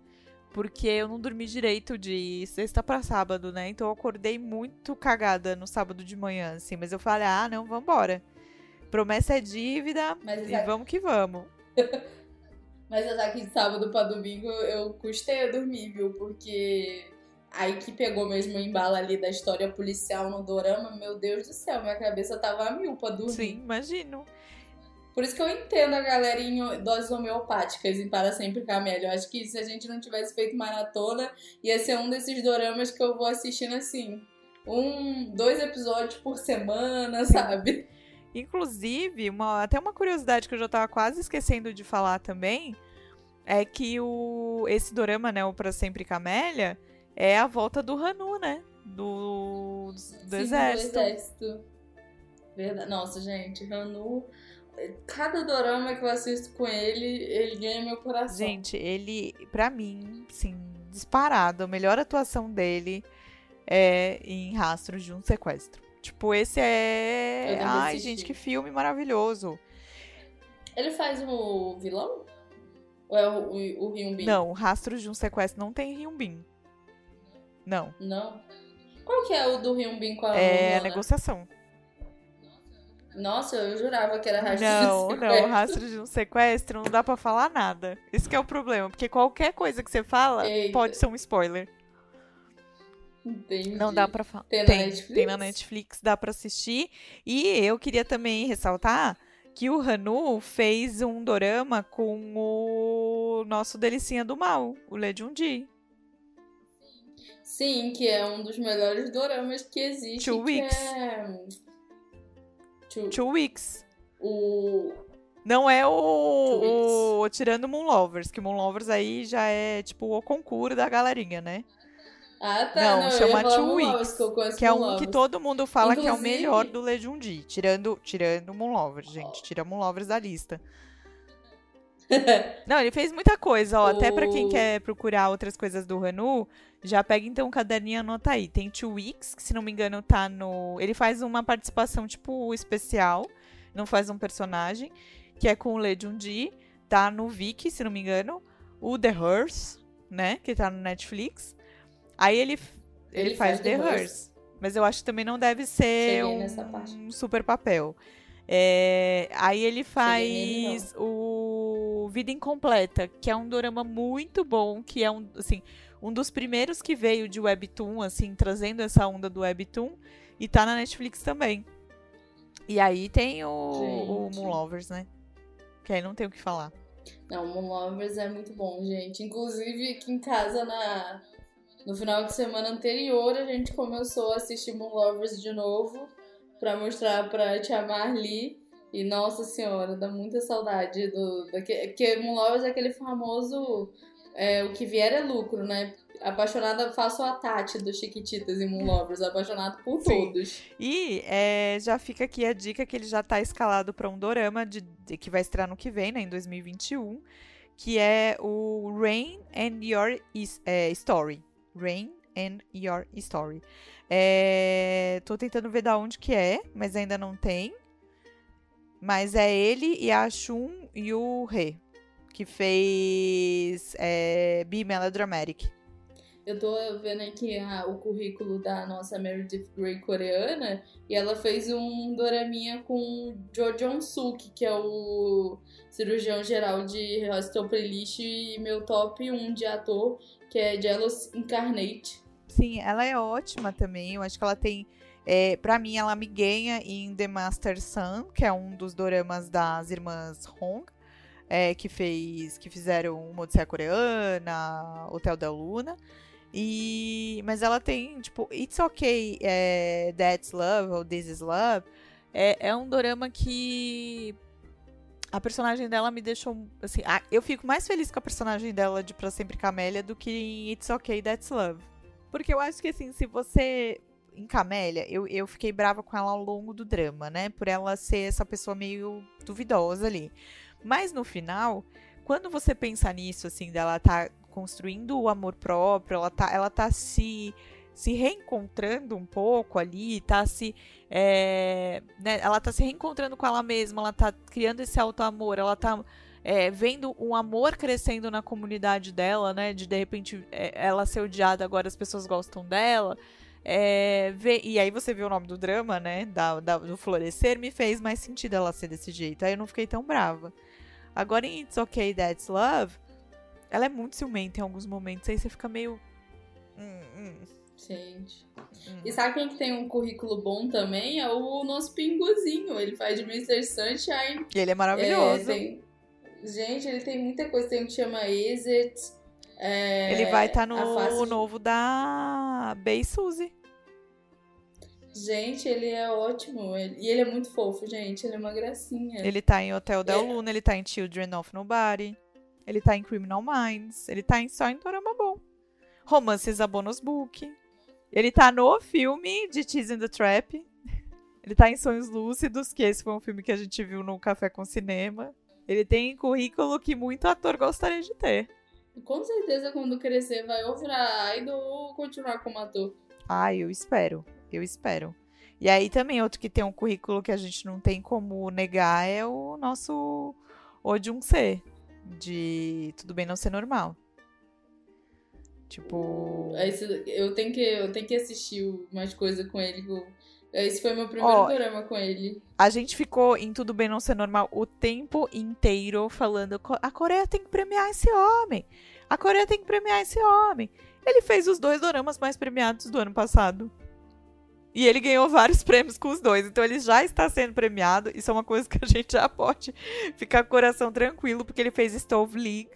porque eu não dormi direito de sexta pra sábado, né? Então eu acordei muito cagada no sábado de manhã, assim. Mas eu falei, ah, não, vambora. Promessa é dívida Mas e vamos que vamos. Mas essa aqui de sábado pra domingo eu custei a dormir, viu? Porque aí que pegou mesmo o embalo ali da história policial no dorama, meu Deus do céu, minha cabeça tava a mil pra dormir. Sim, imagino. Por isso que eu entendo a galera em doses homeopáticas em Para Sempre Camélia. Eu acho que se a gente não tivesse feito maratona, ia ser um desses doramas que eu vou assistindo assim. Um, dois episódios por semana, sabe? Inclusive, uma- até uma curiosidade que eu já tava quase esquecendo de falar também é que o, esse dorama, né, o Pra Sempre Camélia, é a volta do Hanu, né? Do, do Sim, exército. Do exército. Verdade. Nossa, gente, Hanu. Cada dorama que eu assisto com ele, ele ganha meu coração. Gente, ele, pra mim, sim, disparado, a melhor atuação dele é em Rastros de um Sequestro. Tipo, esse é. Ai, assistir. gente, que filme maravilhoso. Ele faz o vilão? Ou é o, o, o Hyun-bin? Não, Rastros de um Sequestro não tem Hyun-Bin. Não. Não? Qual que é o do Hyun-bin com a É a Lana? negociação. Nossa, eu jurava que era rastro Não, de não, sequestro. rastro de um sequestro não dá pra falar nada. Esse que é o problema, porque qualquer coisa que você fala Eita. pode ser um spoiler. Entendi. Não dá pra falar. Tem na tem, Netflix? tem na Netflix, dá pra assistir. E eu queria também ressaltar que o Hanu fez um dorama com o nosso delicinha do mal, o Lee Jun-ji. Sim, que é um dos melhores doramas que existe. Two que Weeks. É... Two- Two Weeks. O... Não é o, o Tirando Moon Lovers, que Moon Lovers aí já é tipo o concurso da galerinha, né? Ah, tá. Não, não chama Two Weeks, que, que é um que todo mundo fala Inclusive... que é o melhor do Lejundi, tirando, tirando Moonlovers, gente. Tira Moonlovers da lista. Não, ele fez muita coisa, ó. O... Até para quem quer procurar outras coisas do Hanu, já pega então um caderninho e anota aí. Tem Two Weeks, que se não me engano tá no. Ele faz uma participação, tipo, especial. Não faz um personagem. Que é com o Lee Jun-ji. Tá no Viki, se não me engano. O The Hearse, né? Que tá no Netflix. Aí ele, ele, ele faz, faz The Hearse. Mas eu acho que também não deve ser um super papel. É, aí ele faz o Vida Incompleta, que é um dorama muito bom, que é um, assim, um dos primeiros que veio de Webtoon, assim, trazendo essa onda do Webtoon, e tá na Netflix também. E aí tem o, o Moon Lovers, né? Que aí não tem o que falar. Não, Moon Lovers é muito bom, gente. Inclusive, aqui em casa, na, no final de semana anterior, a gente começou a assistir Moon Lovers de novo para mostrar pra Tia Marli. E nossa senhora, dá muita saudade do. Daquele, porque é aquele famoso. É, o que vier é lucro, né? Apaixonada, faço a Tati do Chiquititas e Moonlovers, apaixonado por Sim. todos. E é, já fica aqui a dica que ele já tá escalado para um dorama de, de, que vai estrear no que vem, né, em 2021, que é o Rain and Your is, é, Story. Rain and Your Story. É, tô tentando ver da onde que é, mas ainda não tem. Mas é ele e a Shun e o que fez é, Be Melodramatic. Eu tô vendo aqui a, o currículo da nossa Meredith Grey coreana e ela fez um doraminha com Jo Jong-suk, que é o cirurgião geral de Playlist e meu top 1 de ator, que é Jealous Incarnate. Sim, ela é ótima também. Eu acho que ela tem. É, para mim, ela me ganha em The Master Sun, que é um dos doramas das irmãs Hong, é, que fez, que fizeram uma Odisseia Coreana, Hotel da Luna. E, mas ela tem, tipo, It's Okay, é, That's Love, ou This Is Love. É, é um dorama que a personagem dela me deixou. Assim, eu fico mais feliz com a personagem dela de Pra Sempre Camélia do que em It's Okay, That's Love. Porque eu acho que, assim, se você. Em Camélia, eu, eu fiquei brava com ela ao longo do drama, né? Por ela ser essa pessoa meio duvidosa ali. Mas no final, quando você pensa nisso, assim, dela tá construindo o amor próprio, ela tá, ela tá se se reencontrando um pouco ali, tá se. É, né, ela tá se reencontrando com ela mesma, ela tá criando esse auto-amor, ela tá é, vendo um amor crescendo na comunidade dela, né? De de repente é, ela ser odiada, agora as pessoas gostam dela. É, vê, e aí você vê o nome do drama, né? Da, da, do florescer, me fez mais sentido ela ser desse jeito. Aí eu não fiquei tão brava. Agora em It's Okay That's Love, ela é muito ciumenta em alguns momentos. Aí você fica meio. Hum, hum. Gente. Hum. E sabe quem que tem um currículo bom também? É o nosso pinguzinho. Ele faz de Mr. Sunshine. E ele é maravilhoso. É, tem, Gente, ele tem muita coisa. Tem um que chama Exit. É, ele vai estar tá no de... novo da Bay Suzy. Gente, ele é ótimo. Ele... E ele é muito fofo, gente. Ele é uma gracinha. Ele tá em Hotel Del é... Luna, ele tá em Children of Nobody. Ele tá em Criminal Minds. Ele tá em só em Dorama Bom. Romances a Bonus Book. Ele tá no filme de Tease in the Trap. Ele tá em Sonhos Lúcidos, que esse foi um filme que a gente viu no Café com Cinema. Ele tem currículo que muito ator gostaria de ter. Com certeza, quando crescer, vai ou virar idol ou continuar como ator. Ah, eu espero. Eu espero. E aí também outro que tem um currículo que a gente não tem como negar é o nosso Odium C. De Tudo Bem Não Ser Normal. Tipo. Eu tenho que, eu tenho que assistir mais coisa com ele. Esse foi meu primeiro Ó, drama com ele. A gente ficou em Tudo Bem Não Ser Normal o tempo inteiro falando: a Coreia tem que premiar esse homem. A Coreia tem que premiar esse homem. Ele fez os dois doramas mais premiados do ano passado. E ele ganhou vários prêmios com os dois. Então ele já está sendo premiado. Isso é uma coisa que a gente já pode ficar com o coração tranquilo, porque ele fez Stove League.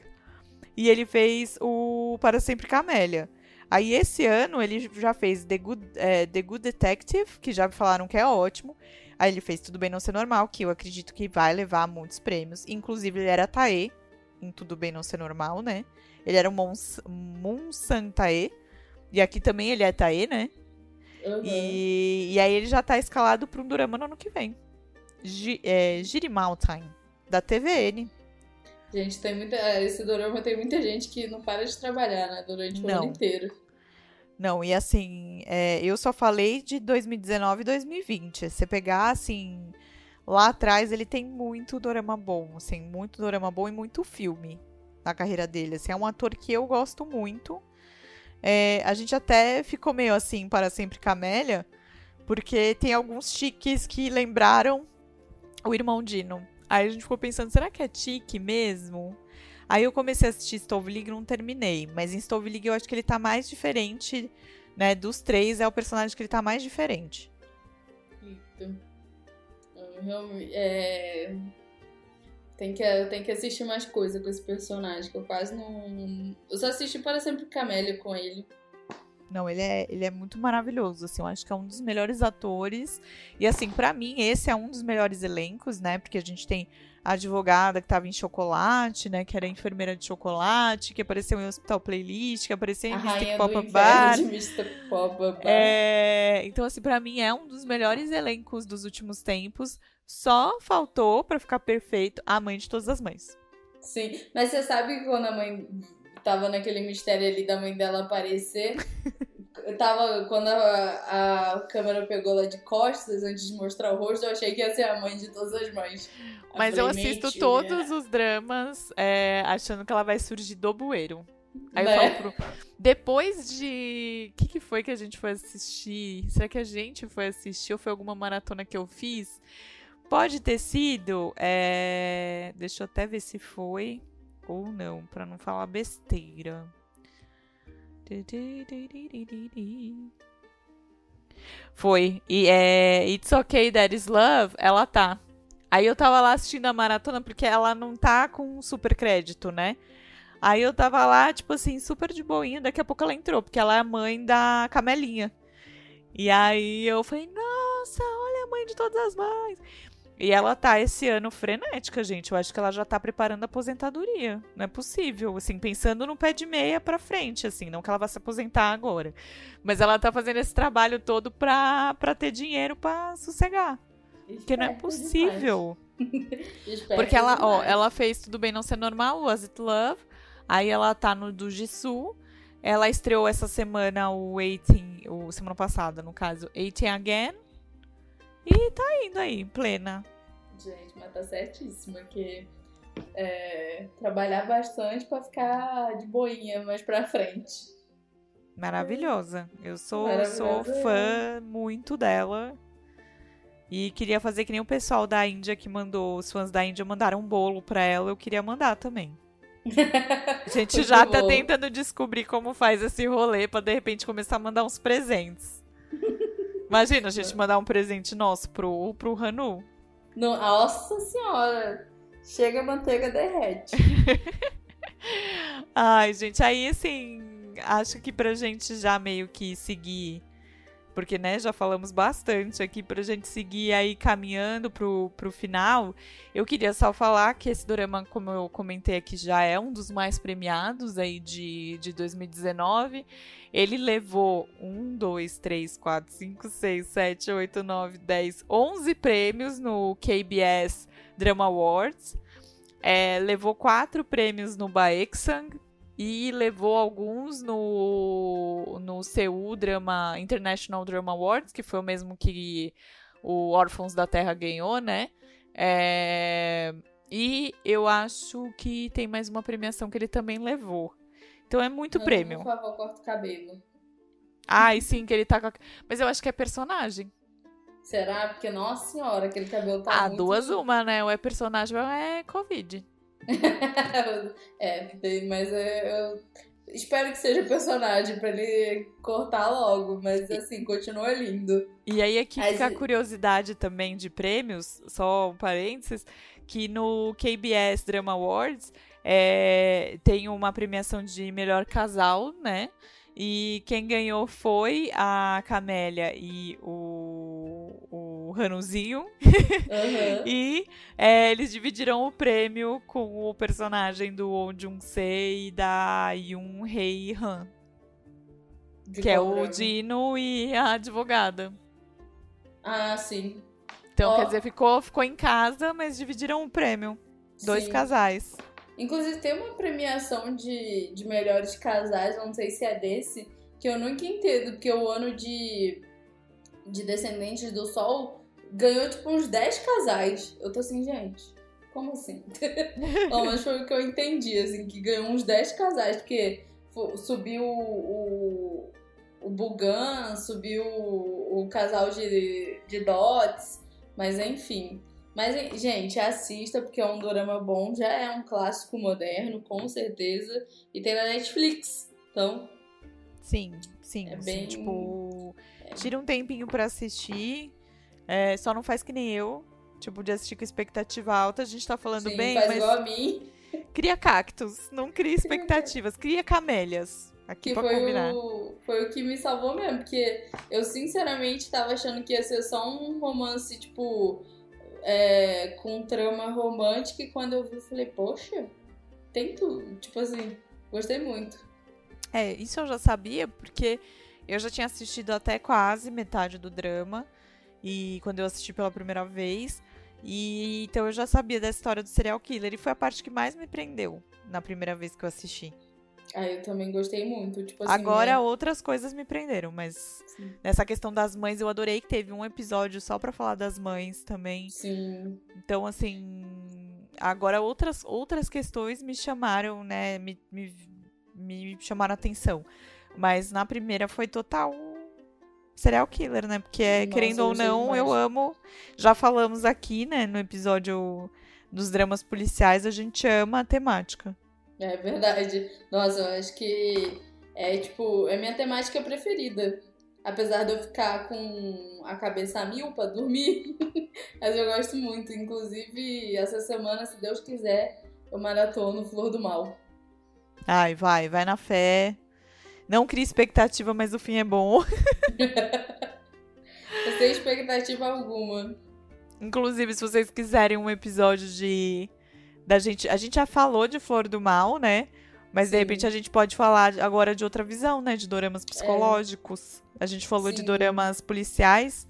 E ele fez o Para Sempre Camélia. Aí esse ano ele já fez The Good, é, The Good Detective, que já falaram que é ótimo. Aí ele fez Tudo Bem Não Ser Normal, que eu acredito que vai levar muitos prêmios. Inclusive, ele era Tae, em Tudo Bem Não Ser Normal, né? Ele era o Moon Sang Tae. E aqui também ele é Tae, né? Uhum. E, e aí ele já tá escalado para um drama no ano que vem. G é, Time, da TVN. Gente, tem muita. Esse dorama tem muita gente que não para de trabalhar, né? Durante o não. ano inteiro. Não, e assim, é, eu só falei de 2019 e 2020. Se você pegar, assim, lá atrás ele tem muito dorama bom, assim, muito dorama bom e muito filme na carreira dele. Assim, é um ator que eu gosto muito. É, a gente até ficou meio assim para sempre Camélia, porque tem alguns chiques que lembraram o irmão Dino. Aí a gente ficou pensando, será que é tique mesmo? Aí eu comecei a assistir Stove League e não terminei. Mas em Stove League eu acho que ele tá mais diferente, né? Dos três, é o personagem que ele tá mais diferente. Eita. É... Tem que, tem que assistir mais coisa com esse personagem, que eu quase não. Eu só assisti para sempre Camélia com ele. Não, ele é, ele é muito maravilhoso, assim, eu acho que é um dos melhores atores. E assim, para mim, esse é um dos melhores elencos, né? Porque a gente tem a advogada que tava em chocolate, né? Que era enfermeira de chocolate, que apareceu em Hospital Playlist, que apareceu em a Mystic Pop Bar. Pop Bar. É, então, assim, para mim é um dos melhores elencos dos últimos tempos. Só faltou para ficar perfeito a mãe de todas as mães. Sim, mas você sabe que quando a mãe tava naquele mistério ali da mãe dela aparecer, tava quando a, a câmera pegou lá de costas antes de mostrar o rosto, eu achei que ia ser a mãe de todas as mães. Mas eu, falei, eu assisto todos os dramas é, achando que ela vai surgir do bueiro. Aí né? eu falo pro. Depois de. O que, que foi que a gente foi assistir? Será que a gente foi assistir ou foi alguma maratona que eu fiz? Pode ter sido. É... Deixa eu até ver se foi ou não, para não falar besteira. Foi. E é It's Okay That Is Love, ela tá. Aí eu tava lá assistindo a maratona porque ela não tá com super crédito, né? Aí eu tava lá, tipo assim, super de boinha. Daqui a pouco ela entrou, porque ela é a mãe da Camelinha. E aí eu falei, nossa, olha a mãe de todas as mães. E ela tá esse ano frenética, gente. Eu acho que ela já tá preparando a aposentadoria. Não é possível, assim, pensando no pé de meia pra frente, assim, não que ela vá se aposentar agora. Mas ela tá fazendo esse trabalho todo pra, pra ter dinheiro pra sossegar. Porque não é possível. Porque ela, ó, ela fez Tudo Bem Não Ser Normal, Was It Love. Aí ela tá no do Jisoo. Ela estreou essa semana o 18, o semana passada, no caso, 18 Again. E tá indo aí, plena. Gente, mas tá certíssima que é, trabalhar bastante para ficar de boinha mais pra frente. Maravilhosa. Eu sou, sou fã muito dela. E queria fazer que nem o pessoal da Índia que mandou, os fãs da Índia mandaram um bolo pra ela, eu queria mandar também. A gente já tá tentando descobrir como faz esse rolê pra de repente começar a mandar uns presentes. Imagina a gente mandar um presente nosso pro, pro Hanu. Nossa senhora! Chega a manteiga derrete. Ai, gente, aí assim, acho que pra gente já meio que seguir porque né, já falamos bastante aqui pra gente seguir aí caminhando pro, pro final. Eu queria só falar que esse dorama, como eu comentei aqui, já é um dos mais premiados aí de, de 2019. Ele levou 1, 2, 3, 4, 5, 6, 7, 8, 9, 10, 11 prêmios no KBS Drama Awards. É, levou quatro prêmios no Baeksang, e levou alguns no, no Seul Drama, International Drama Awards, que foi o mesmo que o Órfãos da Terra ganhou, né? É, e eu acho que tem mais uma premiação que ele também levou. Então é muito Não, prêmio. Por favor, corta o cabelo. Ai, sim, que ele tá com a... Mas eu acho que é personagem. Será? Porque, nossa senhora, aquele cabelo tá ah, muito... duas uma, né? Ou é personagem ou é Covid. é, mas eu espero que seja personagem para ele cortar logo, mas assim, continua lindo. E aí aqui fica a curiosidade também de prêmios, só um parênteses, que no KBS Drama Awards é, tem uma premiação de melhor casal, né? E quem ganhou foi a Camélia e o, o Hanuzinho. Uhum. e é, eles dividiram o prêmio com o personagem do Oh Jung-se e da Yoon Hei Han. De que é o Dino e a advogada. Ah, sim. Então, oh. quer dizer, ficou, ficou em casa, mas dividiram o prêmio. Dois sim. casais. Inclusive, tem uma premiação de, de melhores casais, não sei se é desse, que eu nunca entendo, porque o ano de, de Descendentes do Sol ganhou, tipo, uns 10 casais. Eu tô assim, gente, como assim? não, mas foi o que eu entendi, assim, que ganhou uns 10 casais, porque subiu o, o Bugan, subiu o, o casal de, de Dots, mas enfim. Mas, gente, assista, porque é um dorama bom, já é um clássico moderno, com certeza. E tem na Netflix. Então. Sim, sim. É bem. tipo, é. tira um tempinho para assistir. É, só não faz que nem eu. Tipo, de assistir com expectativa alta. A gente tá falando sim, bem. Faz mas... igual a mim. Cria cactos, não cria expectativas, cria camélias. Aqui que pra foi combinar. O, foi o que me salvou mesmo, porque eu sinceramente tava achando que ia ser só um romance, tipo, é, com trama romântica, e quando eu vi, eu falei, poxa, tem tudo. Tipo assim, gostei muito. É, isso eu já sabia, porque eu já tinha assistido até quase metade do drama. E quando eu assisti pela primeira vez. E então eu já sabia da história do serial killer. E foi a parte que mais me prendeu na primeira vez que eu assisti. Ah, eu também gostei muito. Tipo assim, Agora né? outras coisas me prenderam, mas Sim. nessa questão das mães eu adorei que teve um episódio só para falar das mães também. Sim. Então, assim, agora outras, outras questões me chamaram, né? Me, me, me chamaram a atenção. Mas na primeira foi total serial killer, né? Porque, Nossa, querendo ou não, eu amo. Já falamos aqui, né, no episódio dos dramas policiais, a gente ama a temática. É verdade. Nossa, eu acho que é tipo, é minha temática preferida. Apesar de eu ficar com a cabeça a mil pra dormir, mas eu gosto muito. Inclusive, essa semana, se Deus quiser, eu maratono Flor do Mal. Ai, vai, vai na fé. Não crie expectativa, mas o fim é bom. Sem expectativa alguma. Inclusive, se vocês quiserem um episódio de da gente. A gente já falou de Flor do Mal, né? Mas Sim. de repente a gente pode falar agora de outra visão, né? De doramas psicológicos. É. A gente falou Sim. de doramas policiais.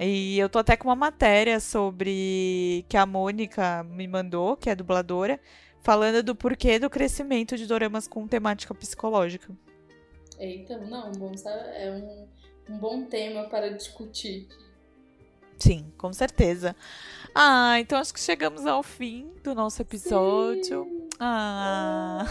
E eu tô até com uma matéria sobre que a Mônica me mandou, que é dubladora, falando do porquê do crescimento de doramas com temática psicológica. Eita, não, bom, é um, um bom tema para discutir. Sim, com certeza. Ah, então acho que chegamos ao fim do nosso episódio. Sim. Ah.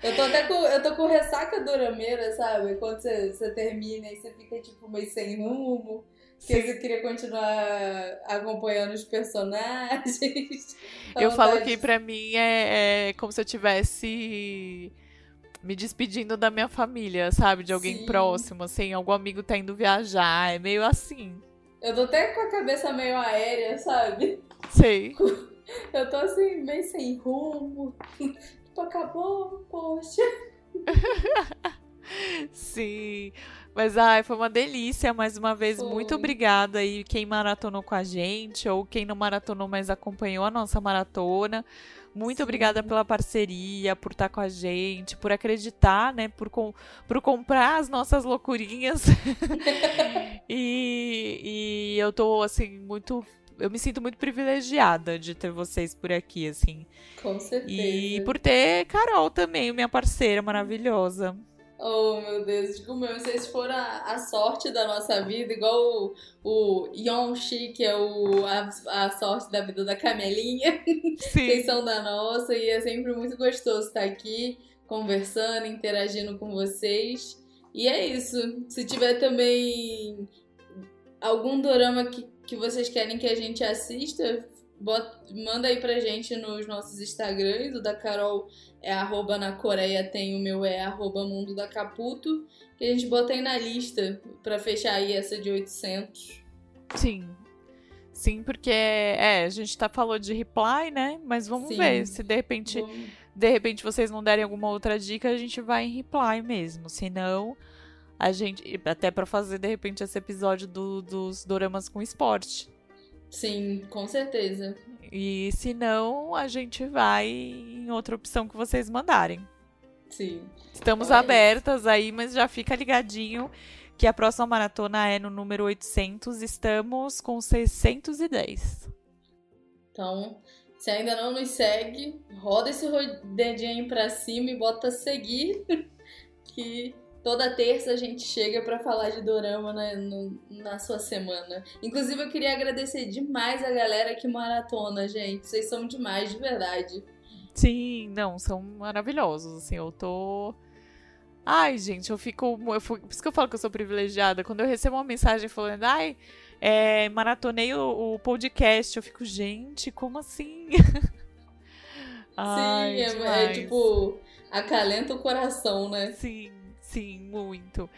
Eu tô até com, eu tô com ressaca dorameira, sabe? Quando você, você termina e você fica tipo meio sem rumo. Porque você queria continuar acompanhando os personagens. Eu falo que pra mim é, é como se eu tivesse me despedindo da minha família, sabe? De alguém Sim. próximo, assim, algum amigo tá indo viajar. É meio assim. Eu tô até com a cabeça meio aérea, sabe? Sei. Eu tô assim, meio sem rumo. Tipo, acabou, poxa. Sim. Mas ai, foi uma delícia mais uma vez. Foi. Muito obrigada aí quem maratonou com a gente ou quem não maratonou, mas acompanhou a nossa maratona. Muito Sim. obrigada pela parceria, por estar com a gente, por acreditar, né? Por, com, por comprar as nossas loucurinhas. e, e eu tô, assim, muito. Eu me sinto muito privilegiada de ter vocês por aqui, assim. Com certeza. E por ter Carol também, minha parceira maravilhosa. Oh, meu Deus, digo mesmo, vocês foram a, a, sorte da nossa vida, igual o, o Yonshi, que é o, a, a sorte da vida da Camelinha. Sim. Vocês são da nossa e é sempre muito gostoso estar aqui conversando, interagindo com vocês. E é isso. Se tiver também algum dorama que, que vocês querem que a gente assista, bota, manda aí pra gente nos nossos Instagrams. O da Carol é arroba na Coreia, tem o meu é arroba mundo da Caputo. Que a gente bota aí na lista pra fechar aí essa de 800. Sim. Sim, porque é, a gente tá falando de reply, né? Mas vamos Sim. ver se de repente, vamos... de repente vocês não derem alguma outra dica, a gente vai em reply mesmo. Se não, a gente até para fazer de repente esse episódio do, dos doramas com esporte. Sim, com certeza. E se não, a gente vai em outra opção que vocês mandarem. Sim. Estamos Olha abertas aí, mas já fica ligadinho que a próxima maratona é no número 800. Estamos com 610. Então, se ainda não nos segue, roda esse dedinho aí pra cima e bota seguir, que toda terça a gente chega para falar de dorama na, no, na sua semana. Inclusive, eu queria agradecer demais a galera que maratona, gente. Vocês são demais, de verdade. Sim, não, são maravilhosos. Assim, eu tô. Ai, gente, eu fico. Eu fico por isso que eu falo que eu sou privilegiada. Quando eu recebo uma mensagem falando, ai, é, maratonei o, o, podcast, eu fico, gente, como assim? ai, Sim, é, é tipo, acalenta o coração, né? Sim, sim, muito.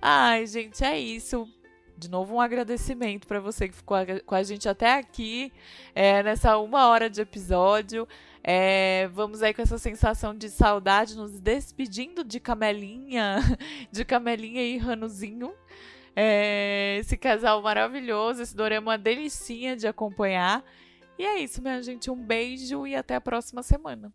Ai, gente, é isso. De novo, um agradecimento para você que ficou com a gente até aqui, é, nessa uma hora de episódio. É, vamos aí com essa sensação de saudade, nos despedindo de Camelinha, de Camelinha e Ranuzinho. É, esse casal maravilhoso, esse dorama uma delicinha de acompanhar. E é isso, minha gente. Um beijo e até a próxima semana.